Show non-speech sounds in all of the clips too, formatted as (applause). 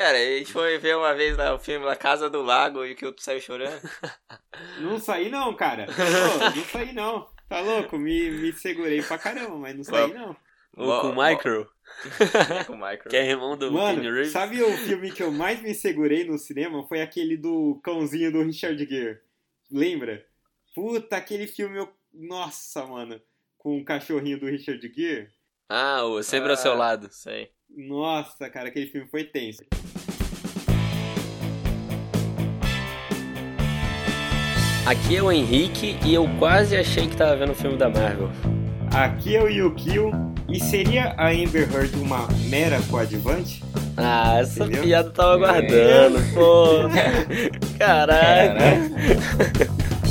Cara, a gente foi ver uma vez lá o filme La Casa do Lago e que eu saiu chorando. (laughs) Não saí não, cara. Pô, não saí não. Tá louco? Me, me segurei pra caramba, mas não saí não. O com o? (laughs) É, com o Michael. Que é irmão do Mano, Reeves. sabe o filme que eu mais me segurei no cinema? Foi aquele do cãozinho do Richard Gere. Lembra? Puta, aquele filme eu... Nossa, mano. Com o cachorrinho do Richard Gere. Ah, o Sempre ao seu Ah, lado. Sei. Nossa, cara, aquele filme foi tenso. Aqui é o Henrique e eu quase achei que tava vendo um filme da Marvel. Aqui é o Yukio. E seria a Amber Heard uma mera coadjuvante? Ah, essa Entendeu? piada eu tava aguardando, pô. (laughs) Caraca.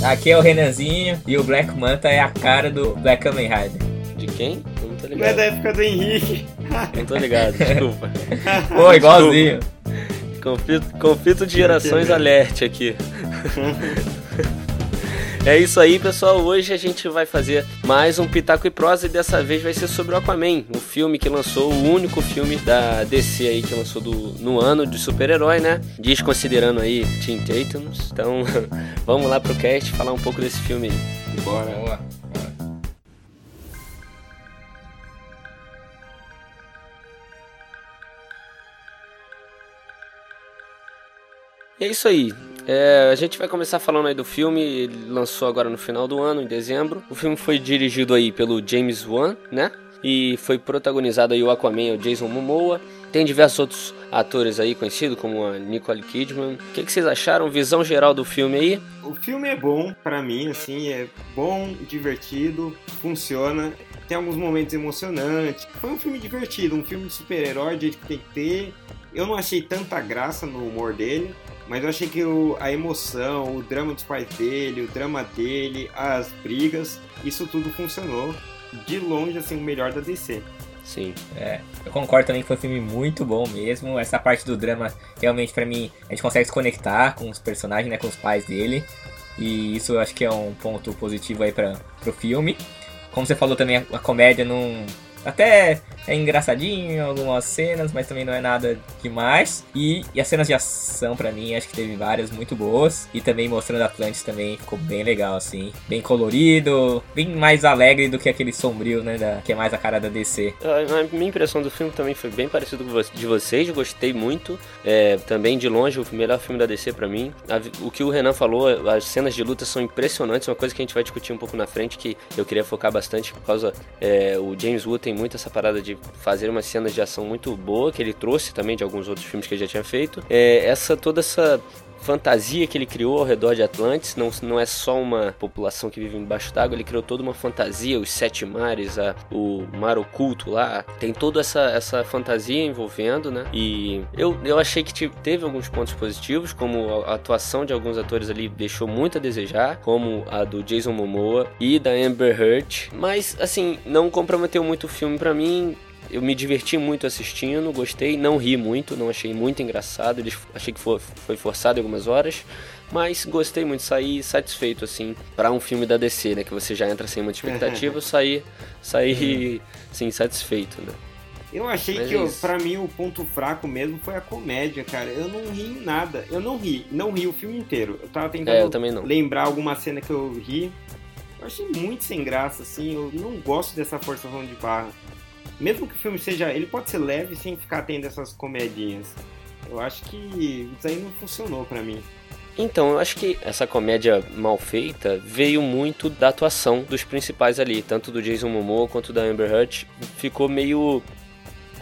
Aqui é o Renanzinho e o Black Manta é a cara do Black Kamen Rider. De quem? Eu Não tô Não é ligado. da época do Henrique. Não tô ligado, desculpa. Pô, igualzinho. Conflito, conflito de gerações alerte aqui. (laughs) É isso aí, pessoal. Hoje a gente vai fazer mais um Pitaco e Prosa e dessa vez vai ser sobre o Aquaman, o filme que lançou, o único filme da DC aí que lançou do, no ano de super-herói, né? Desconsiderando aí Teen Titans. Então, (laughs) vamos lá pro cast falar um pouco desse filme aí. Bora. Boa. E é isso aí. É, a gente vai começar falando aí do filme. Ele lançou agora no final do ano, em dezembro. O filme foi dirigido aí pelo James Wan, né? E foi protagonizado aí o Aquaman, o Jason Momoa. Tem diversos outros atores aí conhecidos, como a Nicole Kidman. O que, que vocês acharam? Visão geral do filme aí? O filme é bom pra mim, assim, é bom, divertido, funciona. Tem alguns momentos emocionantes. Foi um filme divertido, um filme de super-herói, jeito que tem que ter. Eu não achei tanta graça no humor dele, mas eu achei que o- a emoção, o drama dos pais dele, o drama dele, as brigas, isso tudo funcionou. De longe, assim, o melhor da DC. Sim. É, eu concordo também que foi um filme muito bom mesmo. Essa parte do drama, realmente, pra mim, a gente consegue se conectar com os personagens, né, com os pais dele. E isso eu acho que é um ponto positivo aí pra, pro filme. Como você falou também, a, a comédia não. Até é engraçadinho algumas cenas, mas também não é nada demais. E, e as cenas de ação, pra mim, acho que teve várias muito boas. E também mostrando Atlantis também ficou bem legal, assim. Bem colorido, bem mais alegre do que aquele sombrio, né? Da, que é mais a cara da DC. A minha impressão do filme também foi bem parecido com de vocês, gostei muito. É, também de longe o melhor filme da DC pra mim. A o que o Renan falou, as cenas de luta são impressionantes, uma coisa que a gente vai discutir um pouco na frente que eu queria focar bastante por causa é, o James Wood tem muito essa parada de fazer umas cenas de ação muito boa que ele trouxe também de alguns outros filmes que ele já tinha feito. É, essa toda essa fantasia que ele criou ao redor de Atlantis, não, não é só uma população que vive embaixo d'água, ele criou toda uma fantasia, os sete mares, a, o mar oculto lá, tem toda essa, essa fantasia envolvendo, né? E eu, eu achei que te- teve alguns pontos positivos, como a, atuação de alguns atores ali deixou muito a desejar, como a do Jason Momoa e da Amber Heard, mas assim, não comprometeu muito o filme pra mim, eu me diverti muito assistindo, gostei, não ri muito, não achei muito engraçado, eles- achei que foi, foi forçado em algumas horas, mas gostei muito, saí satisfeito, assim, pra um filme da DC, né, que você já entra sem muita expectativa, eu (laughs) saí, saí, sim, satisfeito, né. Eu achei Mas que, é pra mim, o ponto fraco mesmo foi a comédia, cara. Eu não ri em nada. Eu não ri. Não ri o filme inteiro. Eu tava tentando É, eu lembrar alguma cena que eu ri. Eu achei muito sem graça, assim. Eu não gosto dessa forçação de barra. Mesmo que o filme seja... Ele pode ser leve sem ficar tendo essas comedinhas. Eu acho que isso aí não funcionou pra mim. Então, eu acho que essa comédia mal feita veio muito da atuação dos principais ali, tanto do Jason Momoa quanto da Amber Heard. Ficou meio.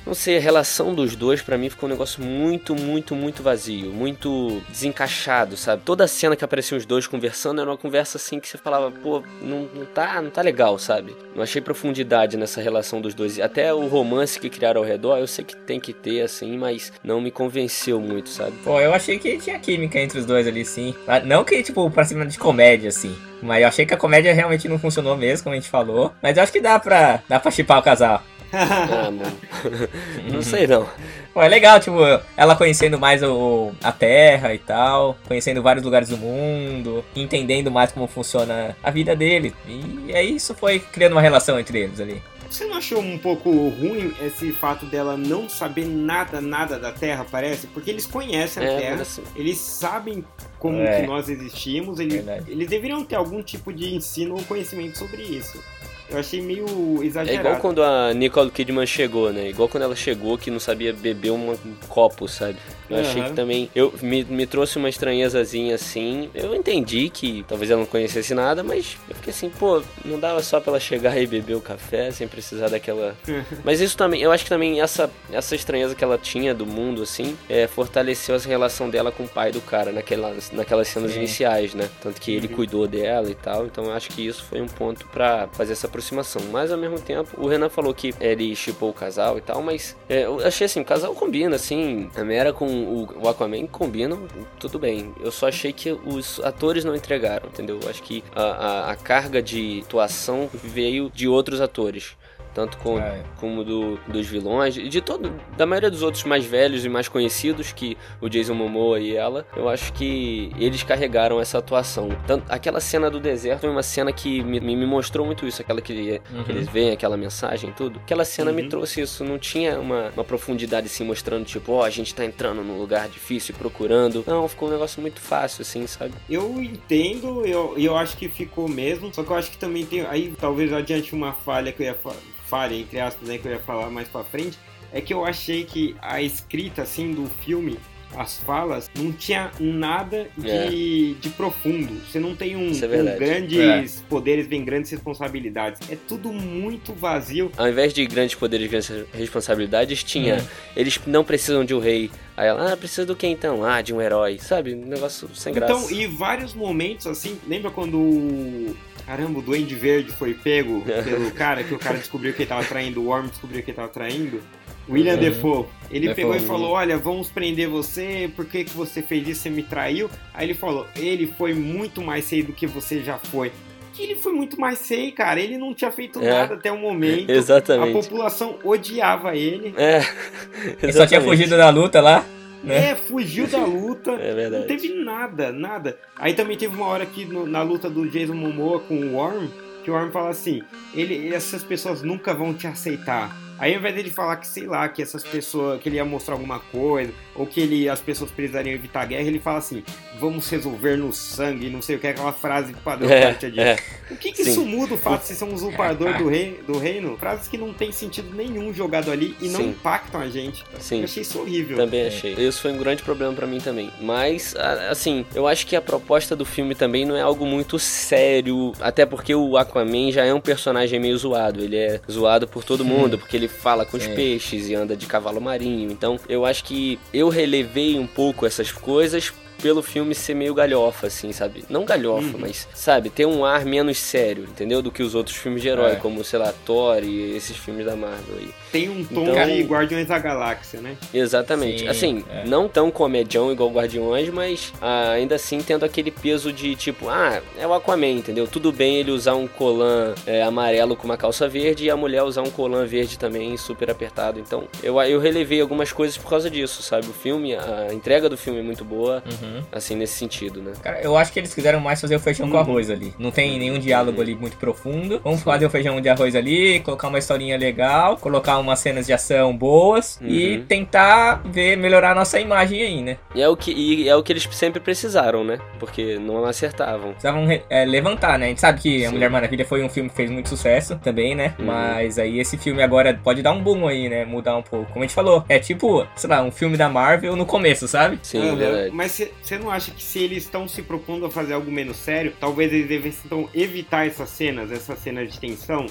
Não sei, a relação dos dois pra mim ficou um negócio muito, muito, muito vazio, muito desencaixado, sabe? Toda cena que apareciam os dois conversando era uma conversa assim que você falava, pô, não, não, tá, não tá legal, sabe? Não achei profundidade nessa relação dos dois. Até o romance que criaram ao redor, eu sei que tem que ter, assim, mas não me convenceu muito, sabe? Pô, eu achei que tinha química entre os dois ali, sim. Ah, Não que, tipo, pra cima de comédia, assim. Mas eu achei que a comédia realmente não funcionou mesmo, como a gente falou. Mas eu acho que dá pra, dá pra chipar o casal. Ah, mano. (laughs) não sei não. Pô, é legal, tipo, ela conhecendo mais o, a Terra e tal, conhecendo vários lugares do mundo, entendendo mais como funciona a vida dele. E aí isso foi criando uma relação entre eles ali. Você não achou um pouco ruim esse fato dela não saber nada, nada da Terra, parece? Porque eles conhecem a É, Terra, mas assim- eles sabem como É. que nós existimos, eles, eles deveriam ter algum tipo de ensino ou conhecimento sobre isso. Eu achei meio É exagerado. igual quando a Nicole Kidman chegou, né? Igual quando ela chegou que não sabia beber um copo, sabe? Eu achei Aham. que também. Eu, me, me trouxe uma estranhezazinha assim. Eu entendi que talvez ela não conhecesse nada, mas eu fiquei assim, pô, não dava só pra ela chegar e beber o café sem precisar daquela. (laughs) mas isso também, eu acho que também essa, essa estranheza que ela tinha do mundo, assim, é, fortaleceu essa relação dela com o pai do cara naquelas, naquelas cenas Sim. iniciais, né? Tanto que ele Uhum. cuidou dela e tal. Então eu acho que isso foi um ponto pra fazer essa aproximação. Mas ao mesmo tempo, o Renan falou que ele chipou o casal e tal, mas é, eu achei assim, o casal combina, assim. A Mera com o, Aquaman combinam, tudo bem. Eu só achei que os atores não entregaram, entendeu? Eu acho que a, a, a carga de atuação veio de outros atores. Tanto com, É. como do, dos vilões, e de todo, da maioria dos outros mais velhos e mais conhecidos, que o Jason Momoa e ela, eu acho que eles carregaram essa atuação. Tanto, aquela cena do deserto foi uma cena que me, me me mostrou muito isso, aquela que, Uhum. que eles veem aquela mensagem e tudo. Aquela cena me Uhum. trouxe isso, não tinha uma, uma profundidade assim, mostrando tipo, ó, a gente tá entrando num lugar difícil e procurando. Não, ficou um negócio muito fácil, assim, sabe? Eu entendo, eu, eu acho que ficou mesmo, só que eu acho que também tem. Aí talvez adiante uma falha que eu ia fa- falha, entre aspas, né, que eu ia falar mais pra frente, é que eu achei que a escrita assim do filme. As falas não tinha nada de, de profundo. Você não tem um, é um grandes poderes, vem grandes responsabilidades. É tudo muito vazio. Ao invés de grandes poderes e grandes responsabilidades, tinha. Hum. Eles não precisam de um rei. Aí ela, ah, precisa do que então? Ah, de um herói. Sabe? Um negócio sem graça. Então, e vários momentos assim, lembra quando o. Caramba, o Duende Verde foi pego (laughs) pelo cara, que o cara descobriu que ele tava traindo, o Worm descobriu que ele tava traindo? William Uhum. Defoe. Ele Defoe, pegou e William. falou: Olha, vamos prender você, por que, que você fez isso? Você me traiu? Aí ele falou: Ele foi muito mais sei do que você já foi. Que ele foi muito mais sei, cara. Ele não tinha feito É. nada até o momento. A Exatamente. população odiava ele. É. (laughs) Ele só tinha fugido da luta lá. Né? É, fugiu da luta. (laughs) É verdade. Não teve nada, nada. Aí também teve uma hora aqui no- na luta do Jason Momoa com o Worm, que o Worm fala assim: ele, essas pessoas nunca vão te aceitar. Aí ao invés dele falar que, sei lá, que essas pessoas, que ele ia mostrar alguma coisa, ou que ele, as pessoas precisariam evitar a guerra, ele fala assim, vamos resolver no sangue, não sei o que, aquela frase padrão É, Gere. é. O que, que isso muda o fato de ser um usurpador do, rei, do reino? Frases que não tem sentido nenhum jogado ali e não Sim. impactam a gente. Sim. Eu achei isso horrível. Também É. achei. Isso foi um grande problema pra mim também. Mas, assim, eu acho que a proposta do filme também não é algo muito sério. Até porque o Aquaman já é um personagem meio zoado. Ele é zoado por todo mundo, porque ele fala com os peixes e anda de cavalo marinho. Então, eu acho que eu relevei um pouco essas coisas pelo filme ser meio galhofa, assim, sabe? Não galhofa, Uhum. mas, sabe, ter um ar menos sério, entendeu? Do que os outros filmes de herói, É. como, sei lá, Thor e esses filmes da Marvel aí. Tem um tom Então- de Guardiões da Galáxia, né? Exatamente. Sim, assim, é. não tão comedião igual Guardiões, mas ah, ainda assim tendo aquele peso de tipo, ah, é o Aquaman, entendeu? Tudo bem ele usar um colã é, amarelo com uma calça verde e a mulher usar um colã verde também super apertado. Então, eu, eu relevei algumas coisas por causa disso, sabe? O filme, a entrega do filme é muito boa, Uhum. Assim, nesse sentido, né? Cara, eu acho que eles quiseram mais fazer o feijão com Uhum. arroz ali. Não tem nenhum diálogo ali muito profundo. Vamos fazer o feijão de arroz ali, colocar uma historinha legal, colocar umas cenas de ação boas e Uhum. tentar ver melhorar a nossa imagem aí, né? E é o que, e é o que eles sempre precisaram, né? Porque não acertavam. Precisavam re- é, levantar, né? A gente sabe que A Sim. Mulher Maravilha foi um filme que fez muito sucesso também, né? Uhum. Mas aí esse filme agora pode dar um boom aí, né? Mudar um pouco. Como a gente falou, é tipo, sei lá, um filme da Marvel no começo, sabe? Sim, Aham. verdade. Mas você não acha que se eles estão se propondo a fazer algo menos sério, talvez eles devessem então, evitar essas cenas, essas cenas de tensão,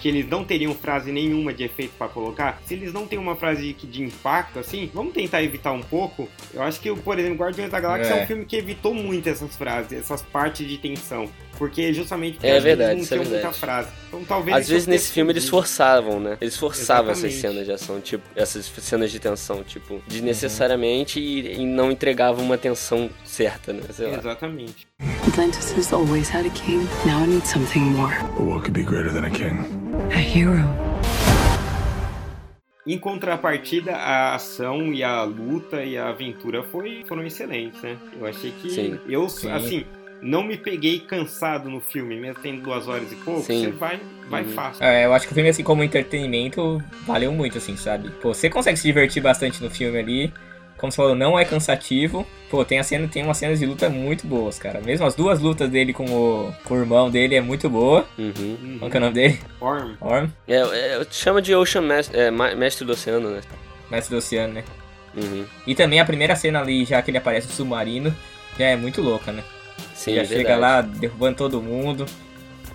que eles não teriam frase nenhuma de efeito pra colocar? Se eles não têm uma frase que- de impacto, assim, vamos tentar evitar um pouco? Eu acho que, por exemplo, Guardiões da Galáxia é, É. um filme que evitou muito essas frases, essas partes de tensão. Porque justamente porque É verdade, é não tinham muita verdade. frase. Então talvez Às vezes nesse filme eles forçavam, né? Eles forçavam essas Exatamente. cenas de ação, tipo, essas cenas de tensão, tipo, desnecessariamente e, e não entregavam uma tensão certa, né? Sei lá. Exatamente. Atlantis has always had a king. Now it needs something more. But what could be greater than a king? A hero. Em contrapartida, a ação e a luta e a aventura foi, foram excelentes, né? Eu achei que. Sim. Eu, Sim. assim, não me peguei cansado no filme, mesmo tendo duas horas e pouco, Sim. você vai, vai Uhum. fácil. É, eu acho que o filme, assim, como entretenimento, valeu muito, assim, sabe? Pô, você consegue se divertir bastante no filme ali. Como você falou, não é cansativo. Pô, tem, a cena, tem umas cenas de luta muito boas, cara. Mesmo as duas lutas dele com o, com o irmão dele é muito boa. Uhum. Uhum. Qual que é o nome dele? Orm. Orm, É, é, chama de Ocean Master, é, Mestre do Oceano, né? mestre do oceano, né? Uhum. E também a primeira cena ali, já que ele aparece no submarino, já é muito louca, né? Sim, já é chega lá derrubando todo mundo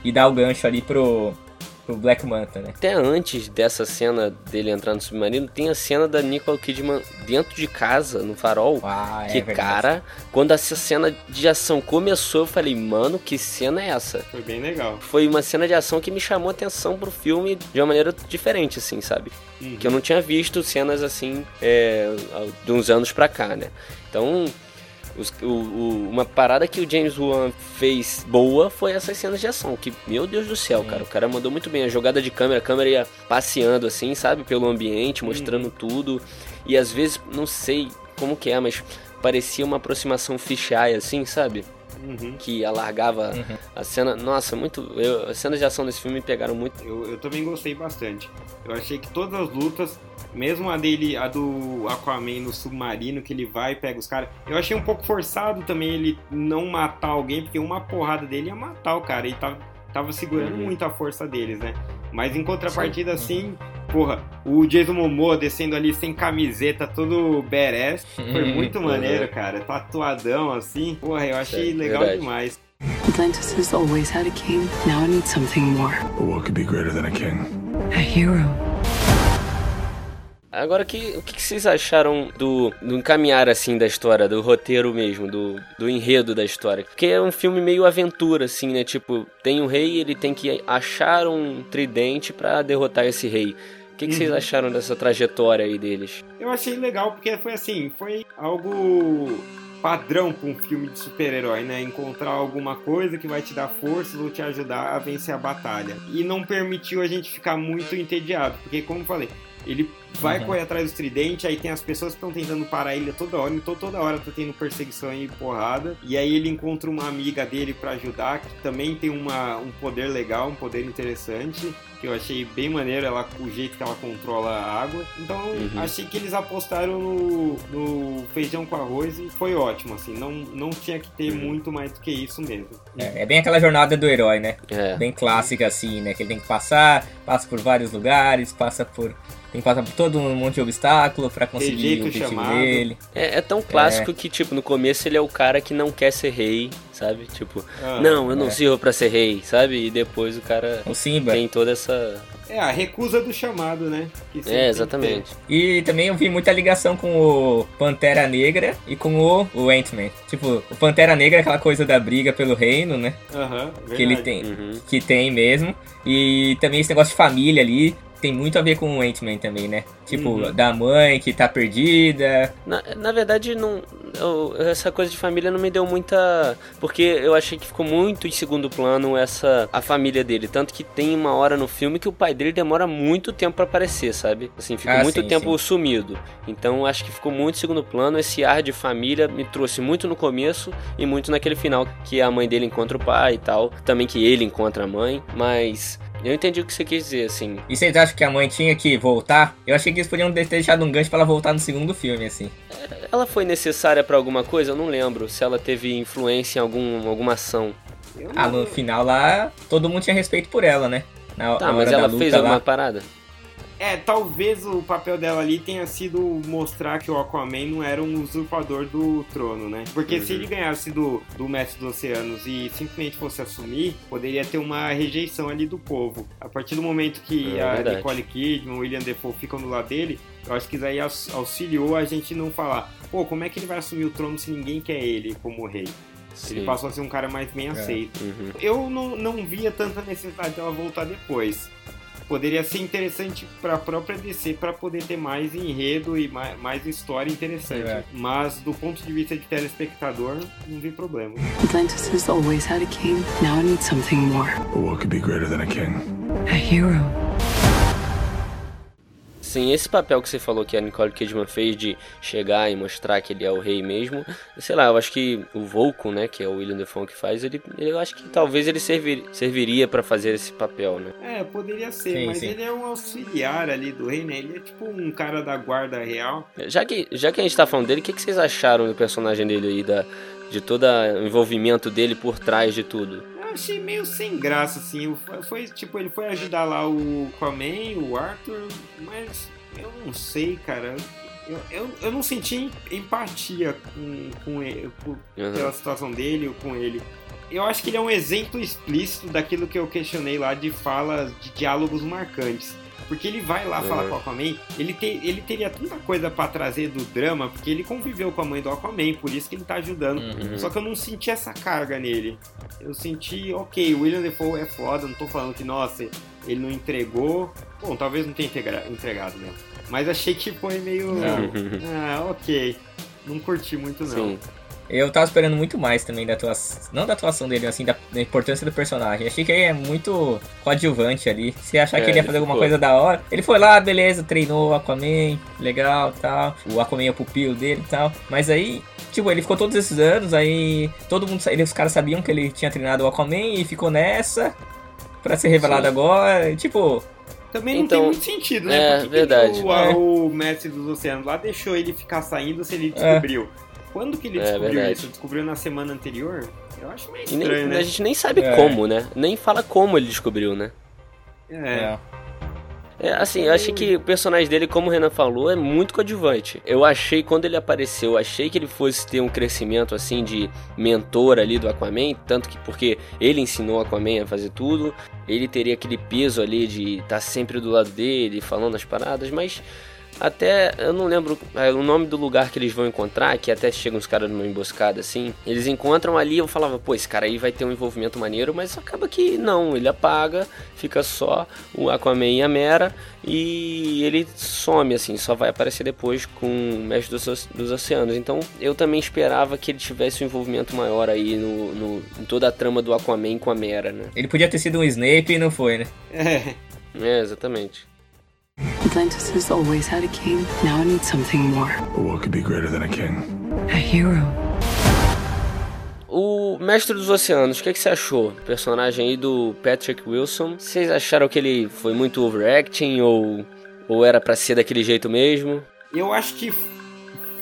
e dá o gancho ali pro, pro Black Manta, né? Até antes dessa cena dele entrar no submarino, tem a cena da Nicole Kidman dentro de casa, no farol. Ah, é que verdade. cara, quando essa cena de ação começou, eu falei, mano, que cena é essa? Foi bem legal. Foi uma cena de ação que me chamou a atenção pro filme de uma maneira diferente, assim, sabe? Uhum. Que eu não tinha visto cenas assim é, de uns anos pra cá, né? Então, os- o- o- uma parada que o James Wan fez boa foi essas cenas de ação. Que, meu Deus do céu, cara, o cara mandou muito bem. A jogada de câmera, a câmera ia passeando assim, sabe? Pelo ambiente, mostrando tudo. E às vezes, não sei como que é, mas parecia uma aproximação fisheye, assim, sabe? Uhum. Que alargava Uhum. a cena. Nossa, muito. Eu, as cenas de ação desse filme me pegaram muito. Eu, eu também gostei bastante. Eu achei que todas as lutas, mesmo a dele, a do Aquaman no submarino, que ele vai e pega os caras, eu achei um pouco forçado também ele não matar alguém, porque uma porrada dele ia matar o cara. E tava, tava segurando Uhum. muito a força deles, né? Mas em contrapartida, assim, porra, o Jason Momoa descendo ali sem camiseta, todo badass, foi Uhum. muito Uhum. maneiro, cara. Tatuadão, assim. Porra, eu achei É, legal verdade. demais. Atlantis has always had a king. Now it needs something more. But what could be greater than a king? A hero. Agora, que, o que vocês acharam do, do encaminhar, assim, da história, do roteiro mesmo, do, do enredo da história? Porque é um filme meio aventura, assim, né? Tipo, tem um rei ele tem que achar um tridente pra derrotar esse rei. O que, que vocês acharam dessa trajetória aí deles? Eu achei legal porque foi assim, foi algo padrão para um filme de super-herói, né? Encontrar alguma coisa que vai te dar forças ou te ajudar a vencer a batalha. E não permitiu a gente ficar muito entediado, porque como eu falei, ele vai Uhum. correr atrás dos tridentes, aí tem as pessoas que estão tentando parar ele toda hora, então toda hora tá tendo perseguição e porrada. E aí ele encontra uma amiga dele para ajudar, que também tem uma, um poder legal, um poder interessante, que eu achei bem maneiro, ela, o jeito que ela controla a água. Então Uhum. achei que eles apostaram no, no feijão com arroz e foi ótimo, assim, não, não tinha que ter muito mais do que isso mesmo. É, é bem aquela jornada do herói, né? É, Bem clássica, assim, né? Que ele tem que passar, passa por vários lugares, passa por. Tem que passar por todo um monte de obstáculo pra conseguir o objetivo chamado. dele. é, é tão clássico que, tipo, no começo ele é o cara que não quer ser rei, sabe? Tipo, Ah, não, eu não é. sirvo pra ser rei, sabe? E depois o cara O Simba. tem toda essa... É, a recusa do chamado, né? Que sempre tem É, que exatamente. E também eu vi muita ligação com o Pantera Negra e com o, o Ant-Man. Tipo, o Pantera Negra é aquela coisa da briga pelo reino, né? Aham, Que ele tem. Uhum. Que tem mesmo. E também esse negócio de família ali. Tem muito a ver com o Ant-Man também, né? Tipo, Uhum. da mãe que tá perdida. Na, na verdade, não, eu- essa coisa de família não me deu muita. Porque eu achei que ficou muito em segundo plano essa a família dele. Tanto que tem uma hora no filme que o pai dele demora muito tempo pra aparecer, sabe? Assim, fica Ah, muito sim, tempo sim. sumido. Então acho que ficou muito em segundo plano. Esse ar de família me trouxe muito no começo e muito naquele final que a mãe dele encontra o pai e tal. Também que ele encontra a mãe. Mas. Eu entendi o que você quis dizer, assim. E vocês acham que a mãe tinha que voltar? Eu achei que eles podiam ter deixado um gancho pra ela voltar no segundo filme, assim. Ela foi necessária pra alguma coisa? Eu não lembro se ela teve influência em algum, alguma ação. Ah, no final lá, todo mundo tinha respeito por ela, né? Na, Tá, mas ela fez lá. alguma parada? É, talvez o papel dela ali tenha sido mostrar que o Aquaman não era um usurpador do trono, né? Porque se Uhum. ele ganhasse do, do Mestre dos Oceanos e simplesmente fosse assumir, poderia ter uma rejeição ali do povo. A partir do momento que É a verdade. Nicole Kidman, o William Defoe ficam do lado dele, eu acho que isso aí aux- auxiliou a gente não falar, pô, como é que ele vai assumir o trono se ninguém quer ele como rei? Ele Sim. passou a ser um cara mais bem aceito. Uhum. Eu não, não via tanta necessidade dela voltar depois. Poderia ser interessante para a própria DC para poder ter mais enredo e mais, mais história interessante. É. Mas do ponto de vista de telespectador, não vi problema. Atlantis has always had a king. Now it needs something more. But what could be greater than a king? A hero. Sim, esse papel que você falou que a Nicole Kidman fez de chegar e mostrar que ele é o rei mesmo, sei lá, eu acho que o Vulcan, né, que é o William Defoe que faz, ele, eu acho que talvez ele servir, serviria para fazer esse papel, né? É, poderia ser, Sim, mas sim. ele é um auxiliar ali do rei, né? Ele é tipo um cara da guarda real. Já que, já que a gente tá falando dele, o que, que vocês acharam do personagem dele aí, da, de todo o envolvimento dele por trás de tudo? Eu achei meio sem graça, assim. Foi, tipo, ele foi ajudar lá o Aquaman, o Arthur, mas eu não sei, cara. Eu, eu, eu não senti empatia com, com ele, por- Uhum. pela situação dele ou com ele. Eu acho que ele é um exemplo explícito daquilo que eu questionei lá de falas, de diálogos marcantes. Porque ele vai lá falar Uhum. com o Aquaman, ele, te, ele teria tanta coisa pra trazer do drama, porque ele conviveu com a mãe do Aquaman, por isso que ele tá ajudando. Uhum. Só que eu não senti essa carga nele. Eu senti, ok, o William Defoe é foda, não tô falando que, nossa, ele não entregou. Bom, talvez não tenha entregado mesmo. Mas achei que foi meio. Ah, ok. Não curti muito, não. Sim. Eu tava esperando muito mais também da atuação. Não da atuação dele, assim, da, da importância do personagem. Achei que ele é muito coadjuvante ali. Se achar É, que ele ia ele fazer alguma ficou. coisa da hora. Ele foi lá, beleza, treinou o Aquaman, legal tal. O Aquaman é o pupilo dele e tal. Mas aí. Tipo, ele ficou todos esses anos, aí todo mundo, ele- os caras sabiam que ele tinha treinado o Aquaman e ficou nessa pra ser revelado Sim. agora. Tipo, Também não Então, tem muito sentido, né? é, Por que que verdade. o, É. o mestre dos oceanos lá deixou ele ficar saindo se ele descobriu? Quando que ele É, descobriu verdade. isso? Descobriu na semana anterior? Eu acho meio E nem- estranho, né? a gente nem sabe É. como, né? Nem fala como ele descobriu, né? É. é. É, assim, eu achei que o personagem dele, como o Renan falou, é muito coadjuvante. Eu achei, quando ele apareceu, eu achei que ele fosse ter um crescimento, assim, de mentor ali do Aquaman, tanto que porque ele ensinou o Aquaman a fazer tudo, ele teria aquele peso ali de estar sempre do lado dele, falando as paradas, mas até, eu não lembro é, o nome do lugar que eles vão encontrar, que até chegam os caras numa emboscada assim. Eles encontram ali, eu falava, pô, esse cara aí vai ter um envolvimento maneiro, mas acaba que não, ele apaga, fica só o Aquaman e a Mera e ele some assim, só vai aparecer depois com o Mestre dos, dos Oceanos. Então eu também esperava que ele tivesse um envolvimento maior aí no, no- em toda a trama do Aquaman com a Mera, né? Ele podia ter sido um Snape e não foi, né? (laughs) É. É, exatamente. Atlantis has always had a king. Now it needs something more. But what could be greater than a king? A hero. O Mestre dos Oceanos, o que, que você achou? Personagem aí do Patrick Wilson. Vocês acharam que ele foi muito overacting ou, ou era pra ser daquele jeito mesmo? Eu acho que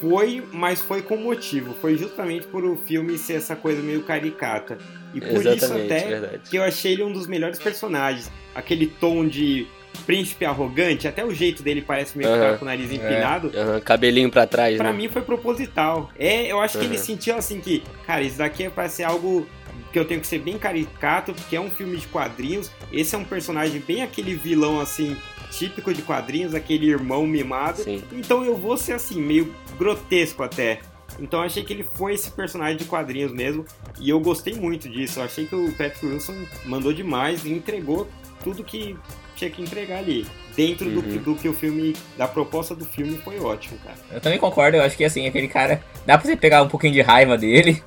foi, mas foi com motivo. Foi justamente por o filme ser essa coisa meio caricata. E por isso Exatamente, até verdade. que eu achei ele um dos melhores personagens. Aquele tom de príncipe arrogante, até o jeito dele parece meio que tá com o nariz empinado. Aham, cabelinho pra trás, Pra né? mim foi proposital. É, eu acho que ele Uhum. sentiu assim que, cara, isso daqui é pra ser algo que eu tenho que ser bem caricato, porque é um filme de quadrinhos. Esse é um personagem bem aquele vilão assim, típico de quadrinhos, aquele irmão mimado. Sim. Então eu vou ser assim, meio grotesco até. Então achei que ele foi esse personagem de quadrinhos mesmo. E eu gostei muito disso. Eu achei que o Patrick Wilson mandou demais e entregou tudo que tinha que entregar ali. Dentro do, Uhum. que, do que o filme, da proposta do filme, foi ótimo, cara. Eu também concordo, eu acho que assim, aquele cara. Dá pra você pegar um pouquinho de raiva dele.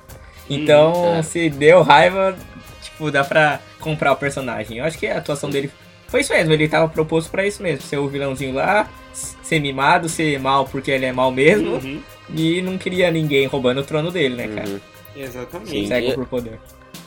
Então, Hum, se deu raiva, tipo, dá pra comprar o personagem. Eu acho que a atuação dele foi isso mesmo, ele tava proposto pra isso mesmo. Ser o vilãozinho lá, ser mimado, ser mal porque ele é mal mesmo. Uhum, E não queria ninguém roubando o trono dele, né, cara? Uhum. exatamente. Cego por poder.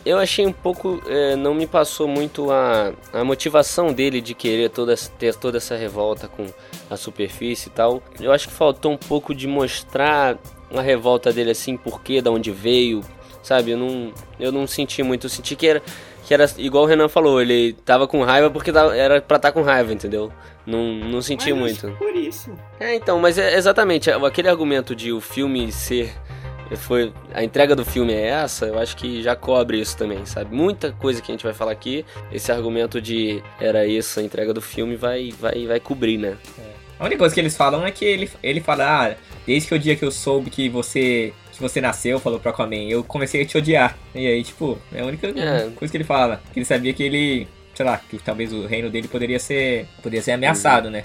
Eu achei um pouco. é, não me passou muito a, a motivação dele de querer toda, ter toda essa revolta com a superfície e tal. Eu acho que faltou um pouco de mostrar a revolta dele assim, porquê, da onde veio, sabe? Eu não, eu não senti muito. Eu senti que era, que era igual o Renan falou, ele tava com raiva porque tava- era pra estar com raiva, entendeu? Não, não senti Mas muito. Por isso. É, então, mas é exatamente aquele argumento de o filme ser foi a entrega do filme é essa, eu acho que já cobre isso também, sabe? Muita coisa que a gente vai falar aqui, esse argumento de era isso a entrega do filme vai vai vai cobrir, né? A única coisa que eles falam é que ele, ele fala, ah, desde que o dia que eu soube que você que você nasceu, falou pro Aquaman, eu comecei a te odiar. E aí, tipo, é a única É. coisa que ele fala. Que ele sabia que ele, sei lá, que talvez o reino dele poderia ser, poderia ser ameaçado, né?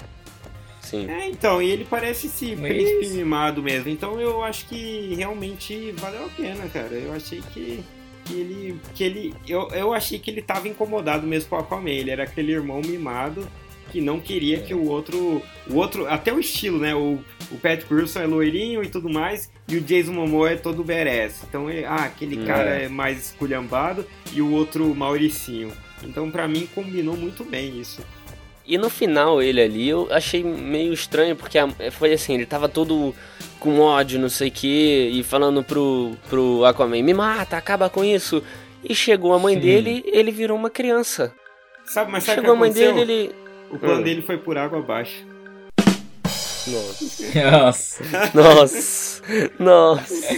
Sim. É, então, e ele parece esse Mas- príncipe mimado mesmo. Então eu acho que realmente valeu a pena, cara. Eu achei que, que ele. que ele. Eu, eu achei que ele tava incomodado mesmo com o Aquaman. Ele era aquele irmão mimado. que não queria que o outro. O outro. Até o estilo, né? O, o Pat Wilson é loirinho e tudo mais, e o Jason Momoa é todo badass. Então, ele, ah, aquele É. cara é mais esculhambado e o outro mauricinho. Então, pra mim, combinou muito bem isso. E no final ele ali eu achei meio estranho, porque a- foi assim, ele tava todo com ódio, não sei o que, e falando pro, pro Aquaman, me mata, acaba com isso. E chegou a mãe Sim. dele, ele virou uma criança. Sabe, mas sabe chegou a mãe aconteceu? dele, ele. O plano Hum. dele foi por água abaixo. Nossa. Nossa. Nossa. Nossa.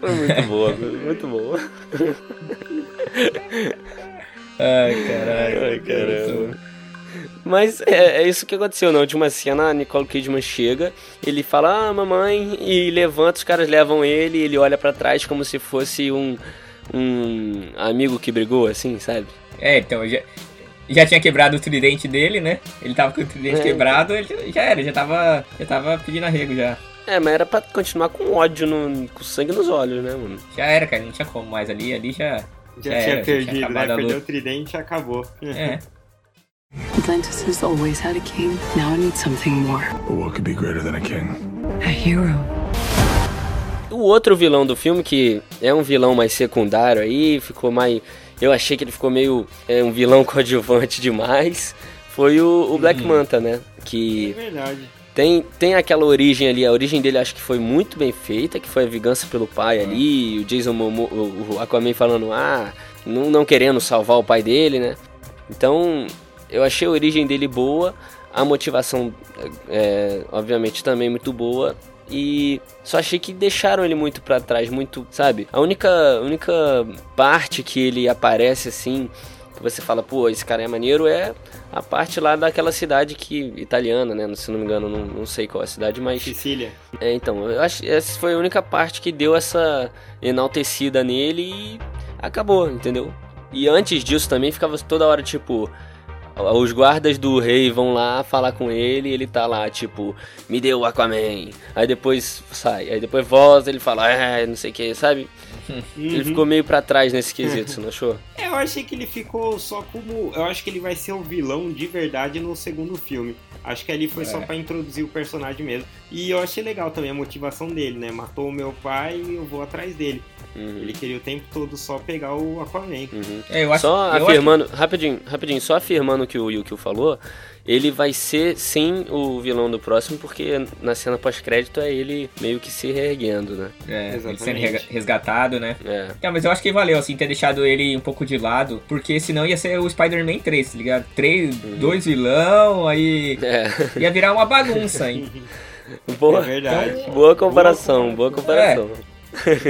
Foi muito boa, muito boa. Ai, caralho. Ai, caramba. Mas é, é isso que aconteceu. Na última cena, a Nicole Kidman chega, ele fala, ah, mamãe, e levanta, os caras levam ele, ele olha pra trás como se fosse um, um amigo que brigou, assim, sabe? É, então, já, já tinha quebrado o tridente dele, né? Ele tava com o tridente É. quebrado, ele já- já era, já tava, já tava pedindo arrego já. É, mas era pra continuar com ódio, no, com sangue nos olhos, né, mano? Já era, cara, não tinha como mais ali, ali já... Já Já tinha era, já tinha perdido, acabado né? Perdeu o tridente e acabou. É. (laughs) Atlantis has always had a king. Now I need something more. But what could be greater than a king? A hero. O outro vilão do filme, que é um vilão mais secundário aí, ficou mais. Eu achei que ele ficou meio. É, um vilão (laughs) coadjuvante demais. Foi o, o Black Manta, né? É Que verdade. tem, tem aquela origem ali, a origem dele acho que foi muito bem feita, que foi a vingança pelo pai ali, o Jason Momoa, o o Aquaman falando, ah, não, não querendo salvar o pai dele, né? Então, eu achei a origem dele boa, a motivação, é, obviamente, também muito boa. E só achei que deixaram ele muito pra trás, muito, sabe? A única, única parte que ele aparece assim, que você fala, pô, esse cara é maneiro, é a parte lá daquela cidade que italiana, né? Se não me engano, não, não sei qual é a cidade, mas Sicília. é, então, eu acho essa foi a única parte que deu essa enaltecida nele e acabou, entendeu? E antes disso também ficava toda hora tipo os guardas do rei vão lá falar com ele ele tá lá, tipo, me deu o Aquaman. Aí depois sai, aí depois volta ele fala, é, não sei o que, sabe? Ele Uhum. ficou meio pra trás nesse quesito, você não achou? É, eu achei que ele ficou só como. Eu acho que ele vai ser o vilão de verdade no segundo filme. Acho que ali foi só É. pra introduzir o personagem mesmo. E eu achei legal também a motivação dele, né? Matou o meu pai e eu vou atrás dele. Uhum, Ele queria o tempo todo só pegar o Aquaman. uhum. É, eu acho, Só eu acho- afirmando, rapidinho, rapidinho, só afirmando o que o Yukio falou, ele vai ser sim o vilão do próximo, porque na cena pós-crédito é ele meio que se reerguendo, né? É, ele Exatamente. sendo rega- resgatado, né? É. É, mas eu acho que valeu, assim, ter deixado ele um pouco de lado, porque senão ia ser o Spider-Man 3, tá ligado? Três, dois vilão, aí É. ia virar uma bagunça, hein? (laughs) Boa, É verdade. boa comparação, boa comparação.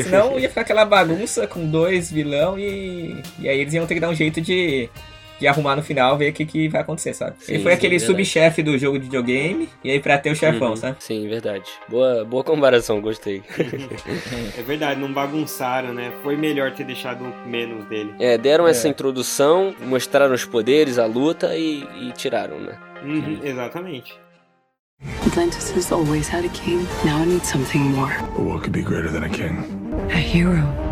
Senão ia ficar aquela bagunça com dois vilão e, e aí eles iam ter que dar um jeito de, de arrumar no final, ver o que, que vai acontecer, sabe? Sim, ele foi sim, aquele subchefe do jogo de videogame, e aí pra ter o chefão, Uhum. sabe? Sim, verdade. Boa, boa comparação, gostei. (laughs) É verdade, não bagunçaram, né? Foi melhor ter deixado menos dele. É, deram essa É. introdução, mostraram os poderes, a luta e, e tiraram, né? Uhum, exatamente. Atlantis has always had a king. Now I need something more. But what could be greater than a king? A hero.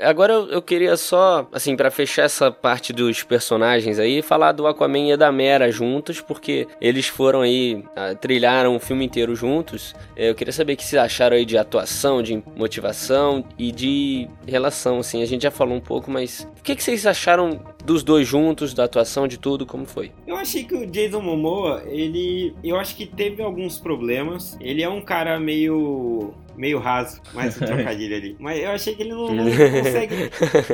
Agora eu, queria só, assim, pra fechar essa parte dos personagens aí, falar do Aquaman e da Mera juntos, porque eles foram aí, ah, trilharam o filme inteiro juntos. É, Eu queria saber o que vocês acharam aí de atuação, de motivação e de relação, assim. A gente já falou um pouco, mas o que, que vocês acharam dos dois juntos, da atuação, de tudo, como foi? Eu achei que o Jason Momoa, ele. Eu acho que teve alguns problemas. Ele é um cara meio. Meio raso, mais (laughs) um trocadilho ali. Mas eu achei que ele não, não (laughs) consegue.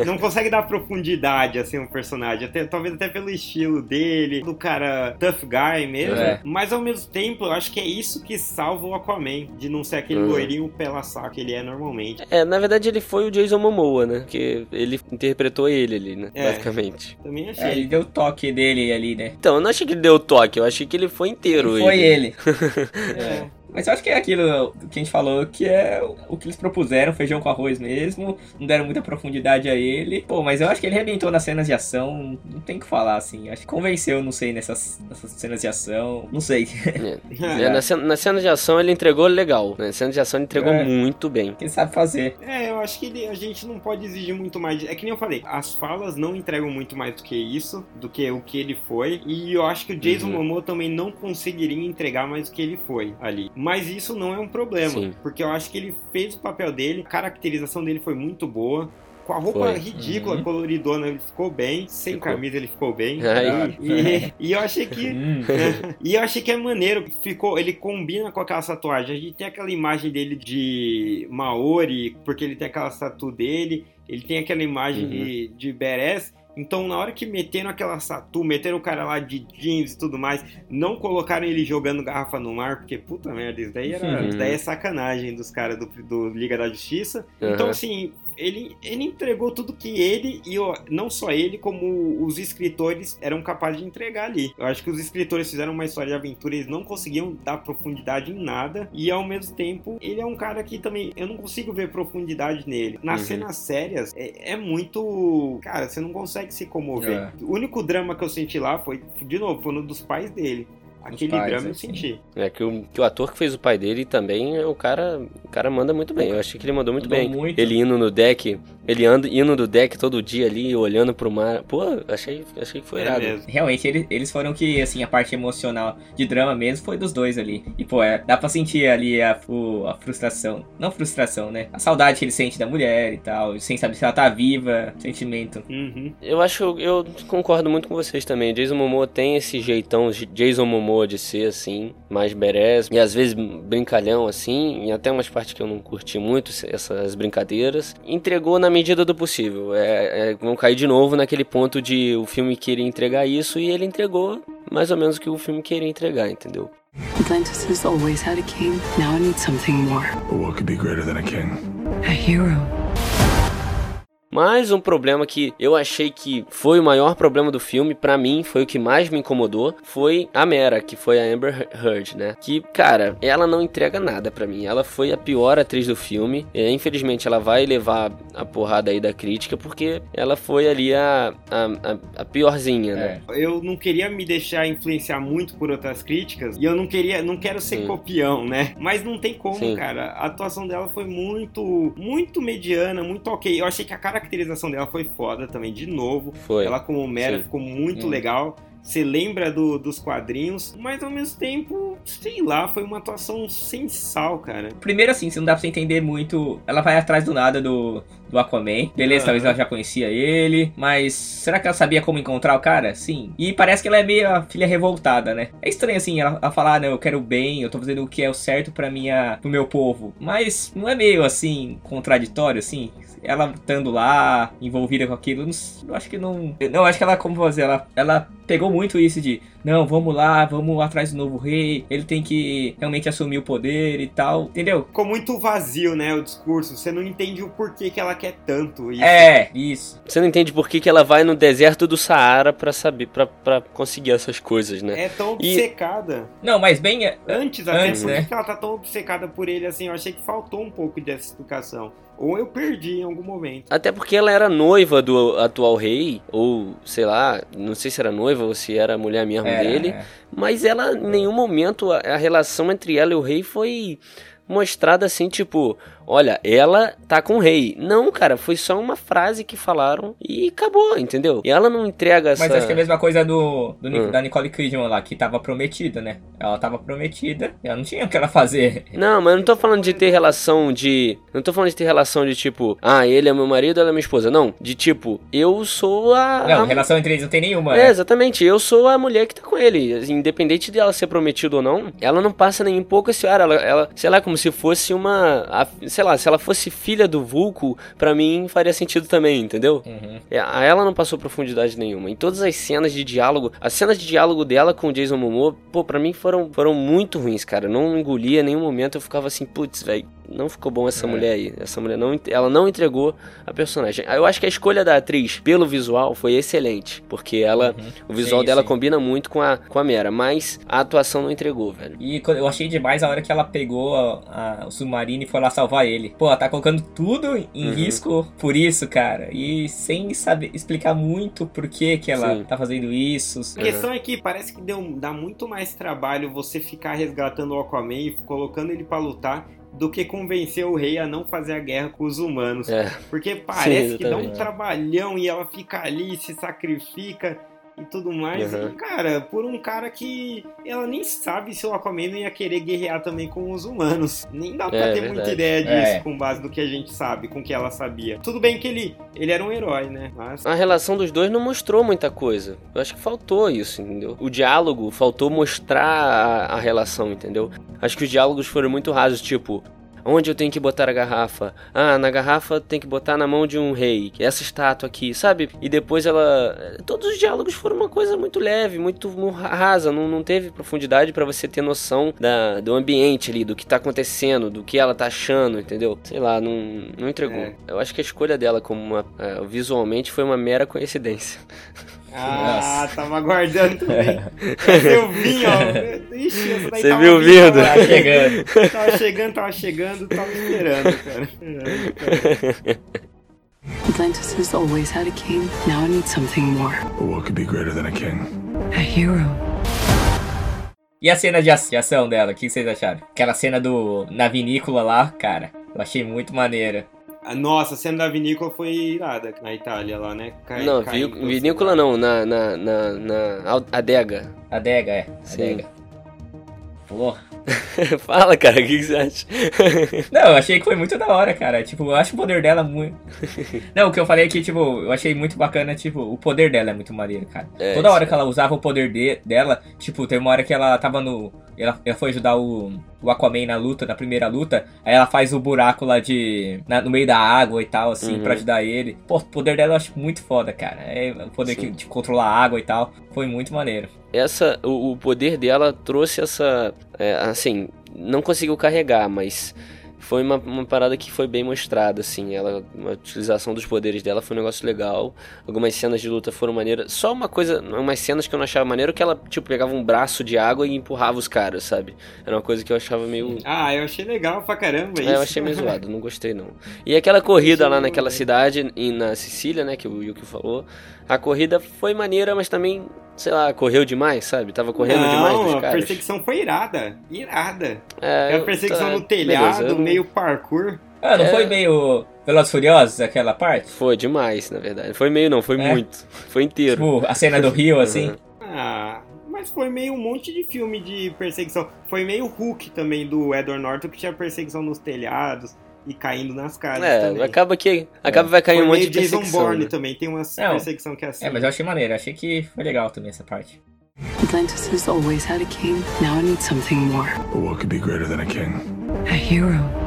Não consegue dar profundidade, assim, um personagem. Até, talvez até pelo estilo dele, do cara tough guy mesmo. É. Mas ao mesmo tempo, eu acho que é isso que salva o Aquaman, de não ser aquele Uhum. loirinho pela saco que ele é normalmente. É, na verdade ele foi o Jason Momoa, né? Que ele interpretou ele ali, né? É. Basicamente. Também É, achei. ele deu o toque dele ali, né? Então, eu não achei que ele deu toque, eu achei que ele foi inteiro Foi ele. (laughs) É. Mas eu acho que é aquilo que a gente falou, que é o que eles propuseram, feijão com arroz mesmo, não deram muita profundidade a ele. Pô, mas eu acho que ele arrebentou nas cenas de ação, não tem o que falar, assim. Acho que convenceu, não sei, nessas, nessas cenas de ação, não sei. (laughs) É, na, cena, na cena de ação ele entregou legal, né? Na cena de ação ele entregou É. muito bem. Quem sabe fazer. É, eu acho que ele- a gente não pode exigir muito mais. É que nem eu falei, as falas não entregam muito mais do que isso, do que o que ele foi. E eu acho que o Jason Uhum. Momoa também não conseguiria entregar mais do que ele foi ali. Mas isso não é um problema, Sim. porque eu acho que ele fez o papel dele, a caracterização dele foi muito boa. Com a roupa Foi. ridícula, Uhum. coloridona, ele ficou bem. Sem Ficou. camisa, ele ficou bem. Aí. E, e eu achei que Hum. (laughs) e eu achei que é maneiro, ficou, ele combina com aquela tatuagem. A gente tem aquela imagem dele de Maori, porque ele tem aquela tatu dele, ele tem aquela imagem Uhum. de, de badass. Então, na hora que meteram aquela tatu, meteram o cara lá de jeans e tudo mais, não colocaram ele jogando garrafa no mar, porque puta merda, isso daí, era, Uhum. isso daí é sacanagem dos caras do, do Liga da Justiça. Então, Aham. assim, ele, ele entregou tudo que ele, e o- não só ele, como os escritores eram capazes de entregar ali. Eu acho que os escritores fizeram uma história de aventura, eles não conseguiam dar profundidade em nada, e ao mesmo tempo, ele é um cara que também, eu não consigo ver profundidade nele. Nas Uhum. cenas sérias, é, é muito. Cara, você não consegue se comover. É. O único drama que eu senti lá foi, de novo, foi no dos pais dele. Aquele pais, drama eu assim. senti. É que o, que o ator que fez o pai dele também, é o cara, o cara manda muito bem. Eu achei que ele mandou muito Mandou bem. muito. Ele indo no deck, ele anda, indo no deck todo dia ali, olhando pro mar. Pô, achei, achei que foi É irado. mesmo. Realmente, ele- eles foram que, assim, a parte emocional de drama mesmo foi dos dois ali. E, pô, é, dá pra sentir ali a, o- a frustração. Não frustração, né? A saudade que ele sente da mulher e tal, sem saber se ela tá viva, sentimento. Uhum. Eu acho, eu concordo muito com vocês também. Jason Momoa tem esse jeitão de Jason Momoa de ser assim, mais badass e às vezes brincalhão assim, e até umas partes que eu não curti muito essas brincadeiras. Entregou na medida do possível. É, é, vão cair de novo naquele ponto de o filme querer entregar isso e ele entregou mais ou menos o que o filme queria entregar, entendeu? Atlantis has always had a king. Now it needs something more. But what could be greater than a king? A hero. Mas um problema que eu achei que foi o maior problema do filme, pra mim, foi o que mais me incomodou, foi a Mera, que foi a Amber Heard, né? Que, cara, ela não entrega nada pra mim. Ela foi a pior atriz do filme. E, infelizmente, ela vai levar a porrada aí da crítica, porque ela foi ali a, a, a- a piorzinha, né? É. eu não queria me deixar influenciar muito por outras críticas e eu não queria, não quero ser Sim. copião, né? Mas não tem como, Sim. cara. A atuação dela foi muito, muito mediana, muito ok. Eu achei que a caracterização dela foi foda também, de novo. Foi. Ela como Mera Sim. ficou muito Hum. legal. Você lembra do- dos quadrinhos, mas ao mesmo tempo, sei lá, foi uma atuação sem sal, cara. Primeiro, assim, você não dá pra você entender muito. Ela vai atrás do nada do, do Aquaman. Beleza, Aham. talvez ela já conhecia ele. Mas será que ela sabia como encontrar o cara? Sim. E parece que ela é meio a filha revoltada, né? É estranho, assim, ela, ela falar, ah, não, eu quero o bem, eu tô fazendo o que é o certo pra minha, pro meu povo. Mas não é meio, assim, contraditório, assim? Ela estando lá, envolvida com aquilo, não, acho que não. Não, eu acho que ela, como dizer, ela, ela pegou muito isso de não, vamos lá, vamos atrás do novo rei, ele tem que realmente assumir o poder e tal, entendeu? Ficou muito vazio, né, o discurso. Você não entende o porquê que ela quer tanto isso. É, isso. Você não entende por que, que ela vai no deserto do Saara pra saber, pra, pra conseguir essas coisas, né? É tão E- obcecada. Não, mas bem. é- Antes, até Antes, por né? que ela tá tão obcecada por ele assim? Eu achei que faltou um pouco dessa explicação. Ou eu perdi em algum momento. Até porque ela era noiva do atual rei, ou sei lá, não sei se era noiva ou se era mulher mesmo é, dele, é. mas ela, em nenhum momento, a, a relação entre ela e o rei foi mostrada assim, tipo, olha, ela tá com o rei. Não, cara, foi só uma frase que falaram e acabou, entendeu? E ela não entrega essa. Mas acho que é a mesma coisa do, do Hum. da Nicole Kidman lá, que tava prometida, né? Ela tava prometida, ela não tinha o que ela fazer. Não, mas eu não tô falando de ter relação de. Não tô falando de ter relação de tipo, ah, ele é meu marido, ela é minha esposa. Não, de tipo, eu sou a. Não, a- relação entre eles não tem nenhuma, É, né? exatamente. Eu sou a mulher que tá com ele. Independente dela ser prometida ou não, ela não passa nem um pouco esse ar. Ela, ela, sei lá, como se fosse uma. a- sei lá, se ela fosse filha do Vulco, pra mim faria sentido também, entendeu? Uhum. É, a ela não passou profundidade nenhuma. Em todas as cenas de diálogo, as cenas de diálogo dela com o Jason Momoa, pô, pra mim foram, foram muito ruins, cara. Eu não engolia em nenhum momento, eu ficava assim, putz, velho, não ficou bom essa É. mulher aí. Essa mulher não, ela não entregou a personagem. Eu acho que a escolha da atriz pelo visual foi excelente, porque ela, o visual Sim, dela sim. combina muito com a, com a Mera, mas a atuação não entregou, velho. E eu achei demais a hora que ela pegou a- a- o submarino e foi lá salvar ele. Pô, tá colocando tudo em Uhum. risco por isso, cara. E sem saber explicar muito por que que ela Sim. tá fazendo isso. A questão é que parece que deu, dá muito mais trabalho você ficar resgatando o Aquaman e colocando ele pra lutar do que convencer o rei a não fazer a guerra com os humanos. É. Porque parece que dá um trabalhão e ela fica ali, se sacrifica e tudo mais. Uhum. E, cara, por um cara que ela nem sabe se o Aquaman não ia querer guerrear também com os humanos. Nem dá pra É, ter verdade. muita ideia disso É. com base no que a gente sabe, com o que ela sabia. Tudo bem que ele, ele era um herói, né? Mas. A relação dos dois não mostrou muita coisa. Eu acho que faltou isso, entendeu? O diálogo faltou mostrar a, a relação, entendeu? Acho que os diálogos foram muito rasos, tipo. Onde eu tenho que botar a garrafa? Ah, na garrafa tem que botar na mão de um rei. Essa estátua aqui, sabe? E depois ela. Todos os diálogos foram uma coisa muito leve, muito rasa. Não, não teve profundidade pra você ter noção da, do ambiente ali, do que tá acontecendo, do que ela tá achando, entendeu? Sei lá, não, não entregou. É. Eu acho que a escolha dela como uma, é, visualmente foi uma mera coincidência. (laughs) Ah, tava aguardando (laughs) também. Essa eu vim, ó. Ixi, essa daí Você tava viu vindo, vindo? tava Tá chegando. (laughs) Tava chegando, tava chegando, tava esperando, cara. Atlantis has always had a king. Now it needs something more. But what could be greater than a king? A hero. E a cena de ação dela, o que vocês acharam? Aquela cena do na vinícola lá, cara, eu achei muito maneira. Ah, Nossa, a cena da vinícola foi irada na Itália lá, né? Cai- Não, cai vi- vinícola não, na, na, na, na adega. Adega, é. Sim. Adega. Pô. (laughs) Fala, cara, o que, que você acha? (laughs) Não, eu achei que foi muito da hora, cara. Tipo, eu acho o poder dela muito. (laughs) Não, o que eu falei aqui, tipo, eu achei muito bacana, tipo, o poder dela é muito maneiro, cara. É, Toda hora isso que ela usava o poder de- dela, tipo, teve uma hora que ela tava no. Ela, ela foi ajudar o, o Aquaman na luta, na primeira luta. Aí ela faz o buraco lá de. na- no meio da água e tal, assim, Uhum. pra ajudar ele. Pô, o poder dela eu acho muito foda, cara. É o poder que, de controlar a água e tal. Foi muito maneiro. essa o, o poder dela trouxe essa é, assim não conseguiu carregar mas foi uma, uma parada que foi bem mostrada assim. Ela a utilização dos poderes dela foi um negócio legal. Algumas cenas de luta foram maneiras. Só uma coisa umas cenas que eu não achava maneiro que ela tipo pegava um braço de água e empurrava os caras sabe? Era uma coisa que eu achava meio Ah, eu achei legal pra caramba isso. é, eu achei meio (laughs) zoado, não gostei não. E aquela corrida lá naquela cidade, em- na Sicília, né, que o Yuki falou, a corrida foi maneira, mas também, sei lá, correu demais, sabe? Tava correndo não, demais dos a perseguição foi irada. Irada. É, Aquela eu- perseguição tá, no telhado, beleza, não- meio parkour. Ah, não É. foi meio Velozes Furiosos aquela parte? Foi demais, na verdade. Foi meio não, foi É? muito. Foi inteiro. Tipo, a cena do Rio, assim. Uhum. Ah, mas foi meio um monte de filme de perseguição. Foi meio Hulk também do Edward Norton que tinha perseguição nos telhados e caindo nas casas É, também. acaba que acaba vai cair foi um monte de Jason perseguição. Bourne né? também, tem uma perseguição que é assim. É, mas eu achei maneiro. Achei que foi legal também essa parte. Atlantis has always had a king. Now it needs something more. But what could be greater than a king? A hero.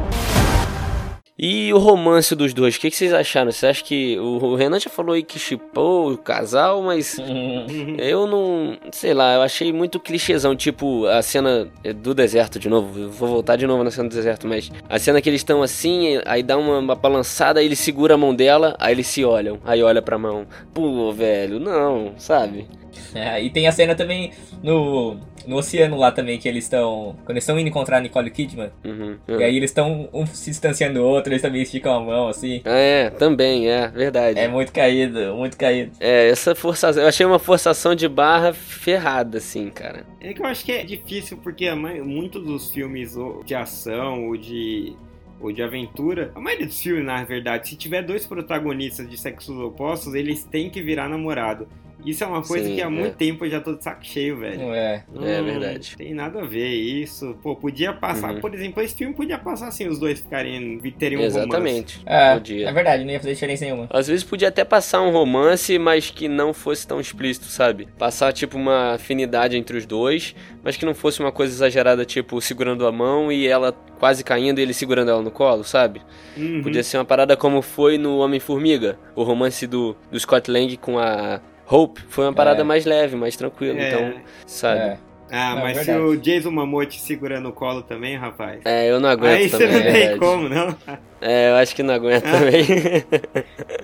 E o romance dos dois, o que, que vocês acharam? Você acha que o Renan já falou aí que chipou o casal, mas. (laughs) Eu não. Sei lá, eu achei muito clichêzão. Tipo, a cena do deserto de novo. Vou voltar de novo na cena do deserto, mas. A cena que eles estão assim, aí dá uma, uma balançada, aí ele segura a mão dela, aí eles se olham. Aí olha pra mão. Pô, velho, não, sabe? É, e tem a cena também no, no oceano lá também, que eles estão. Quando eles estão indo encontrar a Nicole Kidman, Uhum. e aí eles estão um se distanciando do outro, eles também esticam a mão, assim. Ah, É, também, é, verdade. É muito caído, muito caído. É, essa forçação. Eu achei uma forçação de barra ferrada, assim, cara. É que eu acho que é difícil porque muitos dos filmes de ação ou de ou de aventura, a maioria dos filmes, na verdade, se tiver dois protagonistas de sexos opostos, eles têm que virar namorado. Isso é uma coisa Sim, que há é. muito tempo eu já tô de saco cheio, velho. É. É Não verdade. Tem nada a ver isso. Pô, podia passar, Uhum. por exemplo, esse filme podia passar assim, os dois ficarem, terem um romance. Exatamente. É, Podia. é verdade, não ia fazer diferença nenhuma. Às vezes podia até passar um romance, mas que não fosse tão explícito, sabe? Passar, tipo, uma afinidade entre os dois, mas que não fosse uma coisa exagerada, tipo, segurando a mão e ela quase caindo e ele segurando ela no colo, sabe? Uhum. Podia ser uma parada como foi no Homem-Formiga. O romance do, do Scott Lang com a Hope foi uma parada É. mais leve, mais tranquila. É. Então, sabe? É. Ah, Não, mas se o Jason Momoa te segura no colo também, rapaz. É, eu não aguento Aí você também. não é tem como, não. É, eu acho que não aguento também.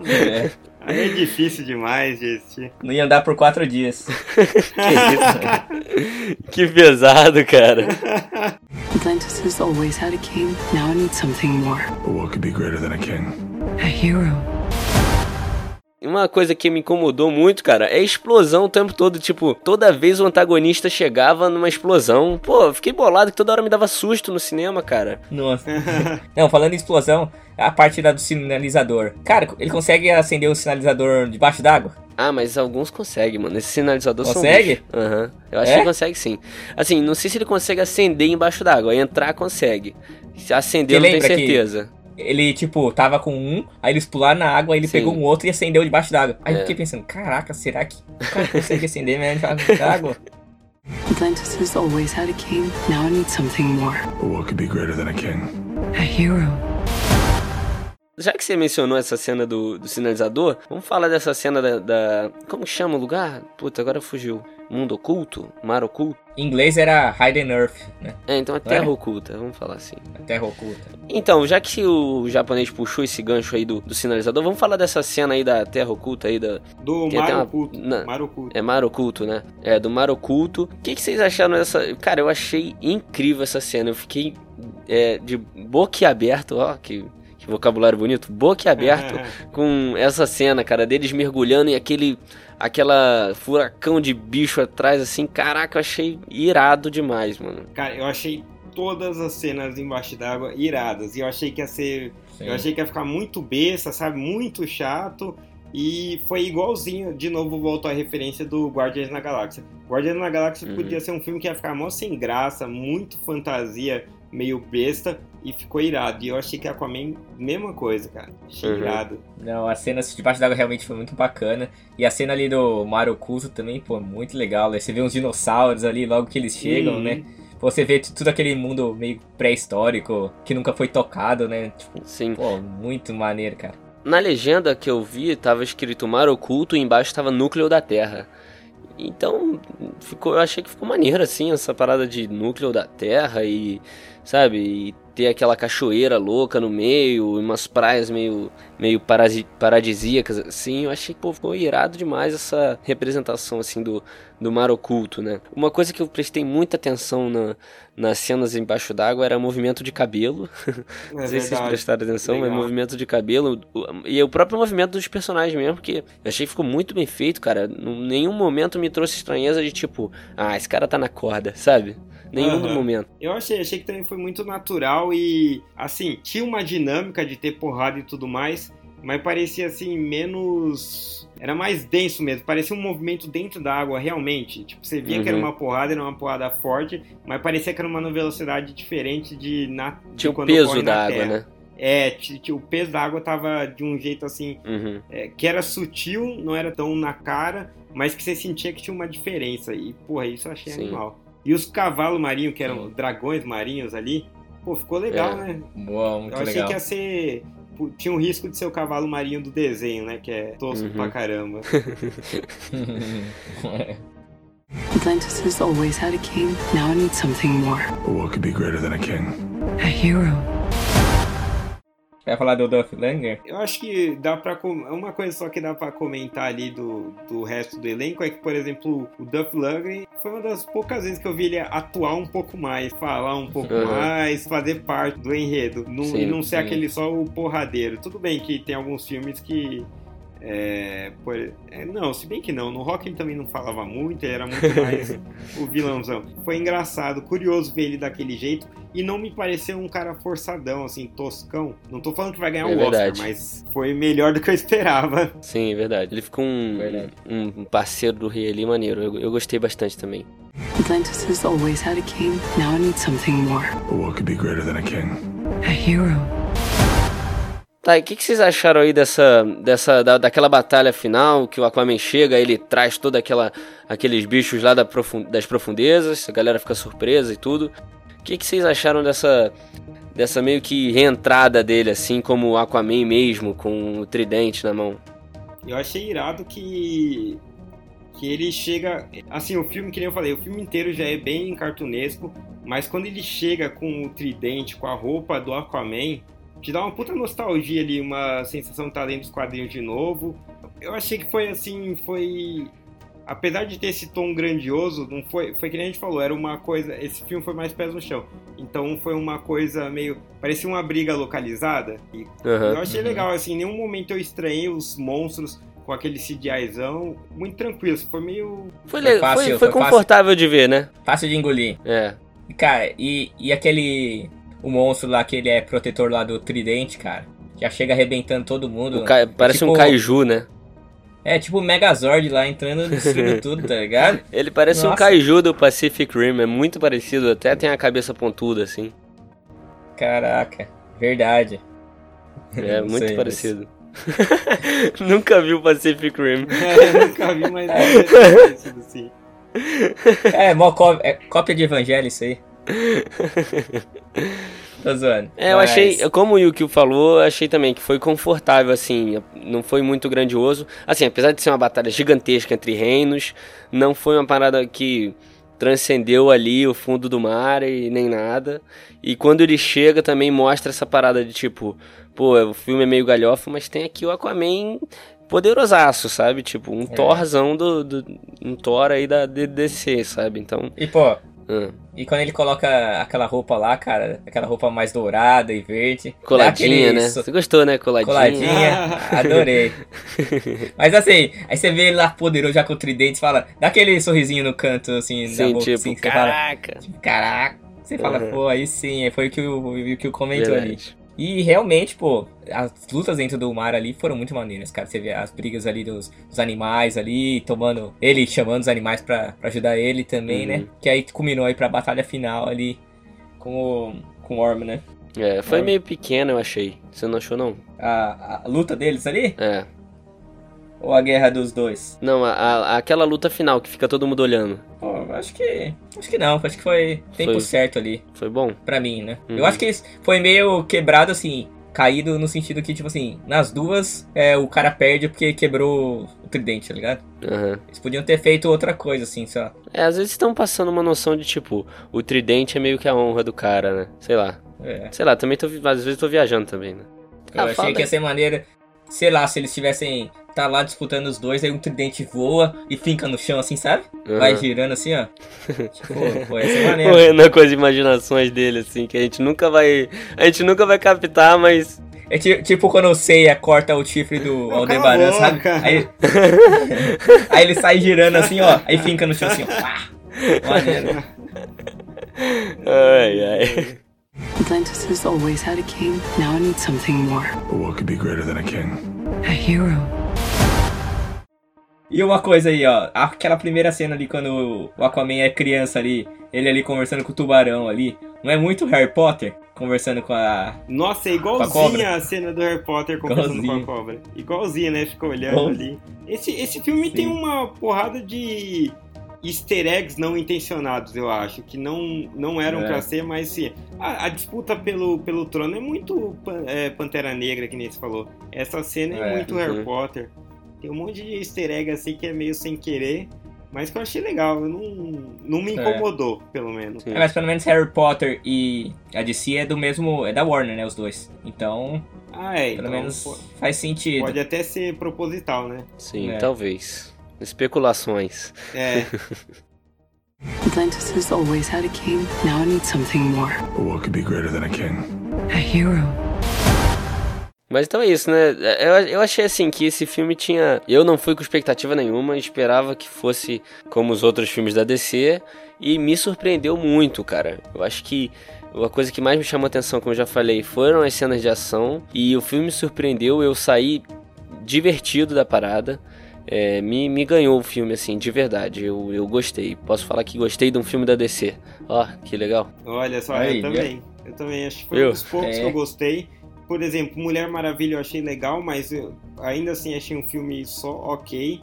É. Aí é difícil demais de assistir. Não ia andar por quatro dias. (laughs) que isso? que pesado, cara. Atlantis has always had a king. Now I need something more. But what could be greater than a king? A hero. Uma coisa que me incomodou muito, cara, é a explosão o tempo todo. Tipo, toda vez o antagonista chegava numa explosão. Pô, fiquei bolado que toda hora me dava susto no cinema, cara. Nossa. (laughs) Não, falando em explosão, a parte da do sinalizador. Cara, ele consegue acender um sinalizador debaixo d'água? Ah, mas alguns conseguem, mano. Esse sinalizador Consegue? Aham. Eu acho É? que consegue sim. Assim, não sei se ele consegue acender embaixo d'água. Entrar, consegue. Se acender, Você eu não tenho lembra que- certeza. Ele, tipo, tava com um, aí eles pularam na água, aí ele Sim. pegou um outro e acendeu debaixo d'água. Aí É. eu fiquei pensando, caraca, será que o cara consegue acender mesmo debaixo d'água? (laughs) Atlantis has always had a king. Now I need something more. But what could be greater than a king? A hero. Já que você mencionou essa cena do, do sinalizador, vamos falar dessa cena da, da- Como chama o lugar? Puta, agora fugiu. Mundo oculto? Mar oculto? Em inglês era Hidden Earth, né? É, então é é? terra oculta, vamos falar assim. A terra oculta. Então, já que o japonês puxou esse gancho aí do, do sinalizador, vamos falar dessa cena aí da terra oculta aí da. Do Tem Mar uma- Oculto. na- Mar Oculto. É mar oculto, né? É, do mar oculto. O que, que vocês acharam dessa. Cara, eu achei incrível essa cena. Eu fiquei é, de boquiaberto, ó, que, que vocabulário bonito. Boquiaberto com essa cena, cara, deles mergulhando e aquele. Aquela furacão de bicho atrás, assim, caraca, eu achei irado demais, mano. Cara, eu achei todas as cenas embaixo d'água iradas. E eu achei que ia ser. Sim. Eu achei que ia ficar muito besta, sabe? Muito chato. E foi igualzinho, de novo voltou a referência do Guardiões na Galáxia. Guardiões na Galáxia Uhum. podia ser um filme que ia ficar mó sem graça, muito fantasia, meio besta, e ficou irado. E eu achei que Aquaman, mesma coisa, cara. Achei Uhum. irado. Não, a cena debaixo d'água realmente foi muito bacana. E a cena ali do mar oculto também, pô, muito legal. né? Você vê uns dinossauros ali logo que eles chegam, Uhum. né? Você vê tudo aquele mundo meio pré-histórico, que nunca foi tocado, né? Tipo, Sim. pô, muito maneiro, cara. Na legenda que eu vi, tava escrito mar oculto e embaixo tava núcleo da Terra. Então, ficou, eu achei que ficou maneiro, assim, essa parada de núcleo da Terra e, sabe, e ter aquela cachoeira louca no meio, umas praias meio, meio parasi- paradisíacas, assim. Eu achei que pô, ficou irado demais essa representação, assim, do, do mar oculto, né? Uma coisa que eu prestei muita atenção na, nas cenas embaixo d'água era movimento de cabelo. (laughs) É Não sei se vocês verdade. prestaram atenção, mas Legal. movimento de cabelo e o próprio movimento dos personagens mesmo, porque eu achei que ficou muito bem feito, cara. Em nenhum momento me trouxe estranheza de tipo, ah, esse cara tá na corda, sabe? Nenhum Aham. momento. Eu achei, achei que também foi muito natural e, assim, tinha uma dinâmica de ter porrada e tudo mais, mas parecia, assim, menos. Era mais denso mesmo, parecia um movimento dentro da água, realmente. Tipo, você via que era Uhum. uma porrada, era uma porrada forte, mas parecia que era uma velocidade diferente de. Na, de Tinha o peso da na água, Terra. né? É, o peso da água tava de um jeito assim, Uhum. é, que era sutil, não era tão na cara, mas que você sentia que tinha uma diferença. E, porra, isso eu achei Sim. animal. E os cavalos marinhos, que eram dragões marinhos ali, pô, ficou legal, É. né? Boa, muito eu achei legal. que ia ser. Tinha um risco de ser o cavalo marinho do desenho, né? Que é tosco Uhum. pra caramba. (laughs) Atlantis has always had a king. Now I need something more. But what could be greater than a king? A hero. Vai falar do Duff Langer? Eu acho que dá pra. com- Uma coisa só que dá pra comentar ali do, do resto do elenco é que, por exemplo, o Duff Lundgren foi uma das poucas vezes que eu vi ele atuar um pouco mais, falar um pouco Uhum. mais, fazer parte do enredo. Não, Sim, e não ser sim. aquele só o porradeiro. Tudo bem que tem alguns filmes que É, por- é, não, se bem que não. No rock ele também não falava muito, ele era muito mais (laughs) o vilãozão. Foi engraçado, curioso ver ele daquele jeito. E não me pareceu um cara forçadão, assim, toscão. Não tô falando que vai ganhar É um Oscar, verdade. mas foi melhor do que eu esperava. Sim, é verdade. Ele ficou um, Verdade. um parceiro do rei ali maneiro. Eu, eu gostei bastante também. Atlantis has always had a king. Now it needs something more. But what could be greater than a king? A hero. Tá, e o que, que vocês acharam aí dessa, dessa da, daquela batalha final que o Aquaman chega, ele traz toda aquela aqueles bichos lá da profun- das profundezas, a galera fica surpresa e tudo. O que, que vocês acharam dessa dessa meio que reentrada dele assim como o Aquaman mesmo com o tridente na mão? Eu achei irado que que ele chega, assim, o filme que nem eu falei, o filme inteiro já é bem cartunesco, mas quando ele chega com o tridente, com a roupa do Aquaman, te dá uma puta nostalgia ali, uma sensação de estar dentro dos quadrinhos de novo. Eu achei que foi assim, foi apesar de ter esse tom grandioso, não foi, foi que nem a gente falou, era uma coisa, esse filme foi mais pés no chão. Então foi uma coisa meio, parecia uma briga localizada e Aham. eu achei legal, assim, em nenhum momento eu estranhei os monstros com aquele CGIzão, muito tranquilo, assim, foi meio... Foi, Foi le- fácil, foi, foi foi confortável de ver, né? Fácil de engolir. É. E, Cara, e, e aquele. O monstro lá, que ele é protetor lá do tridente, cara. Já chega arrebentando todo mundo. O ca- Parece tipo- um kaiju, né? É tipo o Megazord lá entrando e destruindo (laughs) tudo, tá ligado? Ele parece um Nossa. kaiju do Pacific Rim, é muito parecido, até tem a cabeça pontuda assim. Caraca, verdade. É (laughs) Não muito sei, parecido. (laughs) Nunca vi o Pacific Rim. É, nunca vi, mas é parecido assim. É, mó có- é cópia de evangelho isso aí. (laughs) Tô zoando. É, eu Mas- achei, como o Yukio falou, eu achei também que foi confortável, assim, não foi muito grandioso. Assim, apesar de ser uma batalha gigantesca entre reinos, não foi uma parada que transcendeu ali o fundo do mar e nem nada. E quando ele chega também mostra essa parada de tipo, pô, o filme é meio galhofa, mas tem aqui o Aquaman poderosaço, sabe? Tipo, um Thorzão do, do um Thor aí da DC, sabe? Então, E pô, ah, e quando ele coloca aquela roupa lá, cara, aquela roupa mais dourada e verde. coladinha, aquele né? Você gostou, né? Coladinha. Coladinha, (laughs) adorei. (laughs) Mas assim, aí você vê ele lá poderoso já com o tridente, fala, dá aquele sorrisinho no canto, assim, da Sim, boca, tipo, assim, você fala, caraca. tipo, caraca. Você fala, Uhum. pô, aí sim, foi o que o, o que o comentou ali. E realmente, pô, as lutas dentro do mar ali foram muito maneiras, cara. Você vê as brigas ali dos, dos animais ali, tomando. Ele chamando os animais pra, pra ajudar ele também, Uhum. né? Que aí culminou aí pra batalha final ali com o. com o Orm, né? É, foi É. meio pequeno, eu achei. Você não achou, não? A, a luta deles ali? É. Ou a guerra dos dois? Não, a, a- aquela luta final que fica todo mundo olhando. Pô, acho que. Acho que não, acho que foi tempo Foi. certo ali, Foi bom? pra mim, né? Uhum. Eu acho que foi meio quebrado assim. Caído no sentido que, tipo assim, nas duas, é, o cara perde porque quebrou o tridente, tá ligado? Aham. Eles podiam ter feito outra coisa, assim, só. É, às vezes estão passando uma noção de tipo, o tridente é meio que a honra do cara, né? Sei lá. É. Sei lá, também tô. Às vezes tô viajando também, né? Eu Ah, achei fala que ia ser maneira. Sei lá, se eles tivessem. Tá lá disputando os dois, aí um tridente voa e fica no chão, assim, sabe? Vai Aham. girando assim, ó. (laughs) tipo, pô, ia ser O maneiro. Renan com as imaginações dele, assim, que a gente nunca vai. A gente nunca vai captar, mas. É ti- tipo quando o Seiya corta o chifre do Aldebaran, sabe? boca. Aí, (laughs) aí ele sai girando assim, ó. Aí fica no chão assim, ó. Pá. Maneiro. Ai, ai. Atlantis has always had a king. Now it needs something more. But what could be greater than a king? A hero. E uma coisa aí, ó. Aquela primeira cena ali quando o Aquaman é criança ali. Ele ali conversando com o tubarão ali. Não é muito Harry Potter? Conversando com a. Nossa, é a igualzinha cobra. a cena do Harry Potter conversando com a cobra. Igualzinha, né? Fica olhando Igual- ali. Esse, esse filme Sim. tem uma porrada de easter eggs não intencionados, eu acho, que não, não eram É. pra ser, mas sim. A, a disputa pelo, pelo trono é muito é, Pantera Negra, que nem você falou. Essa cena é, É, muito uhum. Harry Potter. Tem um monte de easter egg assim que é meio sem querer, mas que eu achei legal. eu Não, não me É. incomodou, pelo menos. É, mas pelo menos Harry Potter e a DC é do mesmo. É da Warner, né? Os dois. Então, Ah, é. pelo então, menos faz sentido. Pode até ser proposital, né? Sim, É. talvez. Especulações. É. (laughs) Atlantis has always had a king. Now it needs something more. But what could be greater than a king? A hero. Mas então é isso, né? Eu, eu achei assim que esse filme tinha. Eu não fui com expectativa nenhuma, esperava que fosse como os outros filmes da DC e me surpreendeu muito, cara. Eu acho que a coisa que mais me chamou a atenção, como eu já falei, foram as cenas de ação e o filme me surpreendeu. Eu saí divertido da parada. É, me, me ganhou o filme, assim, de verdade. Eu, eu gostei. Posso falar que gostei de um filme da DC. Ó, que legal. Olha só, Aí, eu também. Eu também acho que foi Eu? um dos poucos É. que eu gostei. Por exemplo, Mulher Maravilha eu achei legal, mas eu ainda assim achei um filme só ok.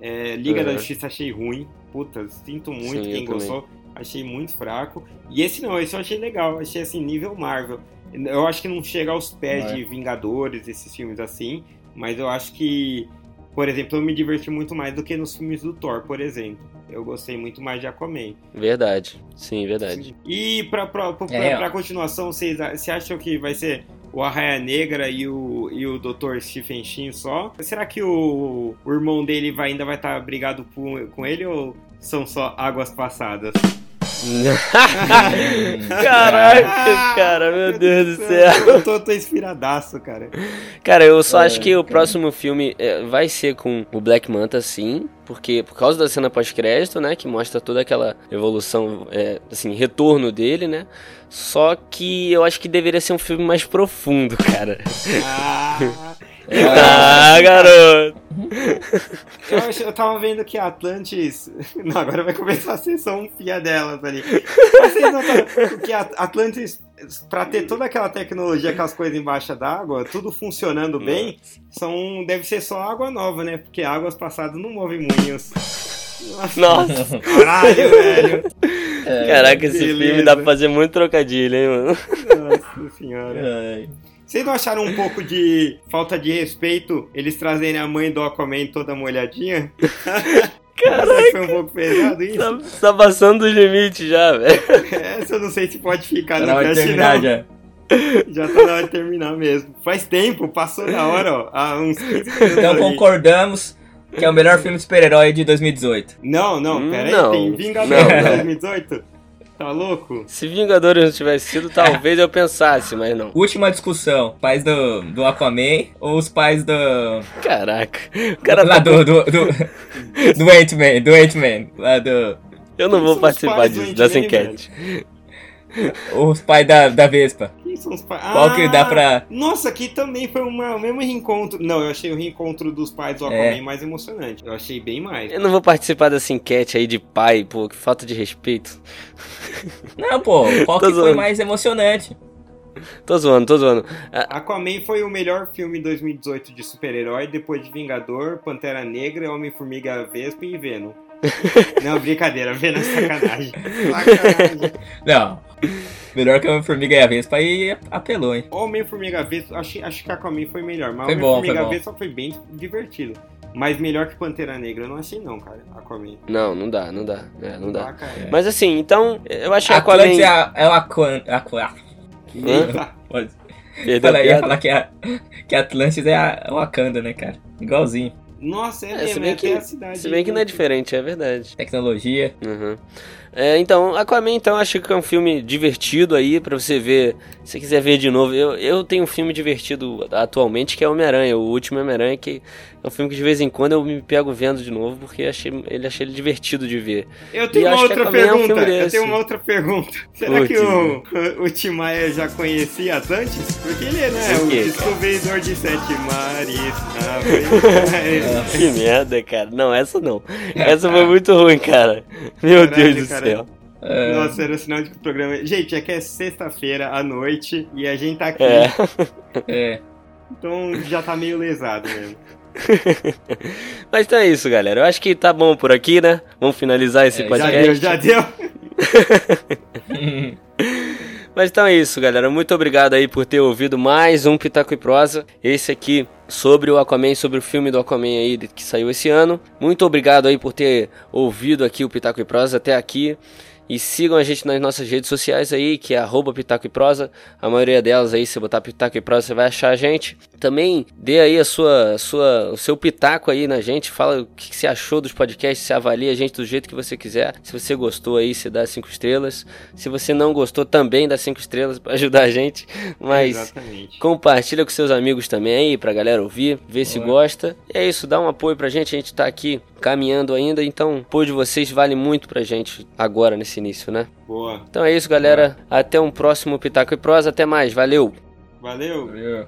É, Liga da Uhum. Justiça achei ruim. Puta, sinto muito Sim, quem eu gostou. Achei muito fraco. E esse não, esse eu achei legal. Achei assim, nível Marvel. Eu acho que não chega aos pés é. de Vingadores, esses filmes assim. Mas eu acho que, por exemplo, eu me diverti muito mais do que nos filmes do Thor, por exemplo. Eu gostei muito mais de Aquaman. Verdade. Sim, verdade. E pra, pra, pra, É, ó. pra continuação, vocês você acham que vai ser o Arraia Negra e o, e o Dr. Stephen Shin só? Será que o, o irmão dele vai, ainda vai estar brigado com, com ele ou são só águas passadas? (laughs) Caraca, cara, meu Deus do céu. Eu tô, tô inspiradaço, cara. Cara, eu só acho que o cara. próximo filme é, vai ser com o Black Manta, sim. Porque, por causa da cena pós-crédito, né? Que mostra toda aquela evolução, é, assim, retorno dele, né? Só que eu acho que deveria ser um filme mais profundo, (laughs) cara. Ah, Ah, garoto! eu, eu tava vendo que Atlantis. (laughs) Não, agora vai começar a ser só um fia delas ali. Mas vocês notaram que a- Atlantis, pra ter toda aquela tecnologia, aquelas coisas embaixo d'água, tudo funcionando bem, são, deve ser só água nova, né? Porque águas passadas não movem moinhos. Nossa, caralho, velho. Caraca, esse beleza. filme dá pra fazer muito trocadilho, hein, mano? Nossa senhora. Ai. Vocês não acharam um pouco de falta de respeito eles trazerem a mãe do Aquaman toda molhadinha? (laughs) Caraca! Foi um pouco pesado isso? Tá, tá passando dos limites já, velho. (laughs) Essa eu não sei se pode ficar Tá na hora de terminar não. já. Já tá na hora de terminar mesmo. Faz tempo, passou da hora, ó. Há uns 15 minutos. Então concordamos que é o melhor filme de super-herói de 2018. Não, não, Hum, pera não. Tem Vingadores Não, não. 2018? Tá louco? Se Vingadores não tivesse sido, talvez eu pensasse, mas não. Última discussão: pais do, do Aquaman ou os pais do. Caraca. O cara lá tá do. Do, do, do Ant-Man, do Ant-Man. Lá do. Eu não Quem vou participar disso, dessa enquete. Os pais da, da Vespa. Quem são os pais? Qual que dá pra- Nossa, aqui também foi uma, o mesmo reencontro. Não, eu achei o reencontro dos pais do Aquaman É. mais emocionante. Eu achei bem mais. Eu não vou participar dessa enquete aí de pai, pô, que falta de respeito. (laughs) Não, pô, qual que foi mais emocionante? Tô zoando, tô zoando. Ah, Aquaman foi o melhor filme em 2018 de super-herói, depois de Vingador, Pantera Negra, Homem-Formiga Vespa e Venom. (laughs) Não, brincadeira, Venom é sacanagem. Sacanagem. Não. Melhor que a Formiga e a Vespa aí apelou, hein? Homem-Formiga Vespa, acho, acho que Aquaman foi melhor, mas Foi bom, Homem-Formiga foi bom. Vespa foi bem divertido. Mas melhor que Pantera Negra, eu não achei não, cara, Aquaman. não, não dá, não dá. É, não dá. Ah, cara. Mas assim, então, eu achei Atlantis Aquaman... é, a- é o Aquan... Aqua... Eita. Pode- a Fala, ia falar que, a, que Atlantis é a Wakanda, né, cara? Igualzinho. Nossa, é, É, mesmo, se é bem até que, a cidade. se bem que não é diferente, é verdade. Tecnologia. Uhum. É, então, Aquaman, então, acho que é um filme divertido aí pra você ver. Se você quiser ver de novo, eu, eu tenho um filme divertido atualmente que é Homem-Aranha, o último Homem-Aranha, que é um filme que de vez em quando eu me pego vendo de novo porque achei, ele achei ele divertido de ver. Eu tenho E uma outra Aquaman é um pergunta. eu tenho uma outra pergunta. (laughs) Será Putz. que o, o Tim Maia já conhecia Atlantis? Porque ele é, né, o quê, descobridor de sete mares. Ah, (laughs) Que merda, cara. Não, essa não. (laughs) Essa foi muito ruim, cara. Meu Caralho, Deus do cara. céu. É, Nossa, era sinal de que o programa. Gente, é que é sexta-feira à noite e a gente tá aqui. É. é. Então já tá meio lesado mesmo. (laughs) Mas então é isso, galera. Eu acho que tá bom por aqui, né? Vamos finalizar esse É, já Já podcast. deu, já deu. (laughs) Mas então é isso, galera. Muito obrigado aí por ter ouvido mais um Pitaco e Prosa. Esse aqui sobre o Aquaman, sobre o filme do Aquaman aí que saiu esse ano. Muito obrigado aí por ter ouvido aqui o Pitaco e Prosa até aqui. E sigam a gente nas nossas redes sociais aí, que é arroba Pitaco e Prosa. A maioria delas aí, se botar Pitaco e Prosa, você vai achar a gente. Também dê aí a sua, a sua, o seu pitaco aí na gente. Fala o que, você achou dos podcasts, se avalia a gente do jeito que você quiser. Se você gostou aí, você dá cinco estrelas. Se você não gostou, também dá cinco estrelas para ajudar a gente. Mas Exatamente. compartilha com seus amigos também aí, pra galera ouvir, ver se gosta. E é isso, dá um apoio pra gente. A gente tá aqui caminhando ainda, então o apoio de vocês vale muito pra gente agora nesse início, né? Boa. Então é isso, galera. Até um próximo Pitaco e Prosa. Até mais. Valeu! Valeu. Valeu.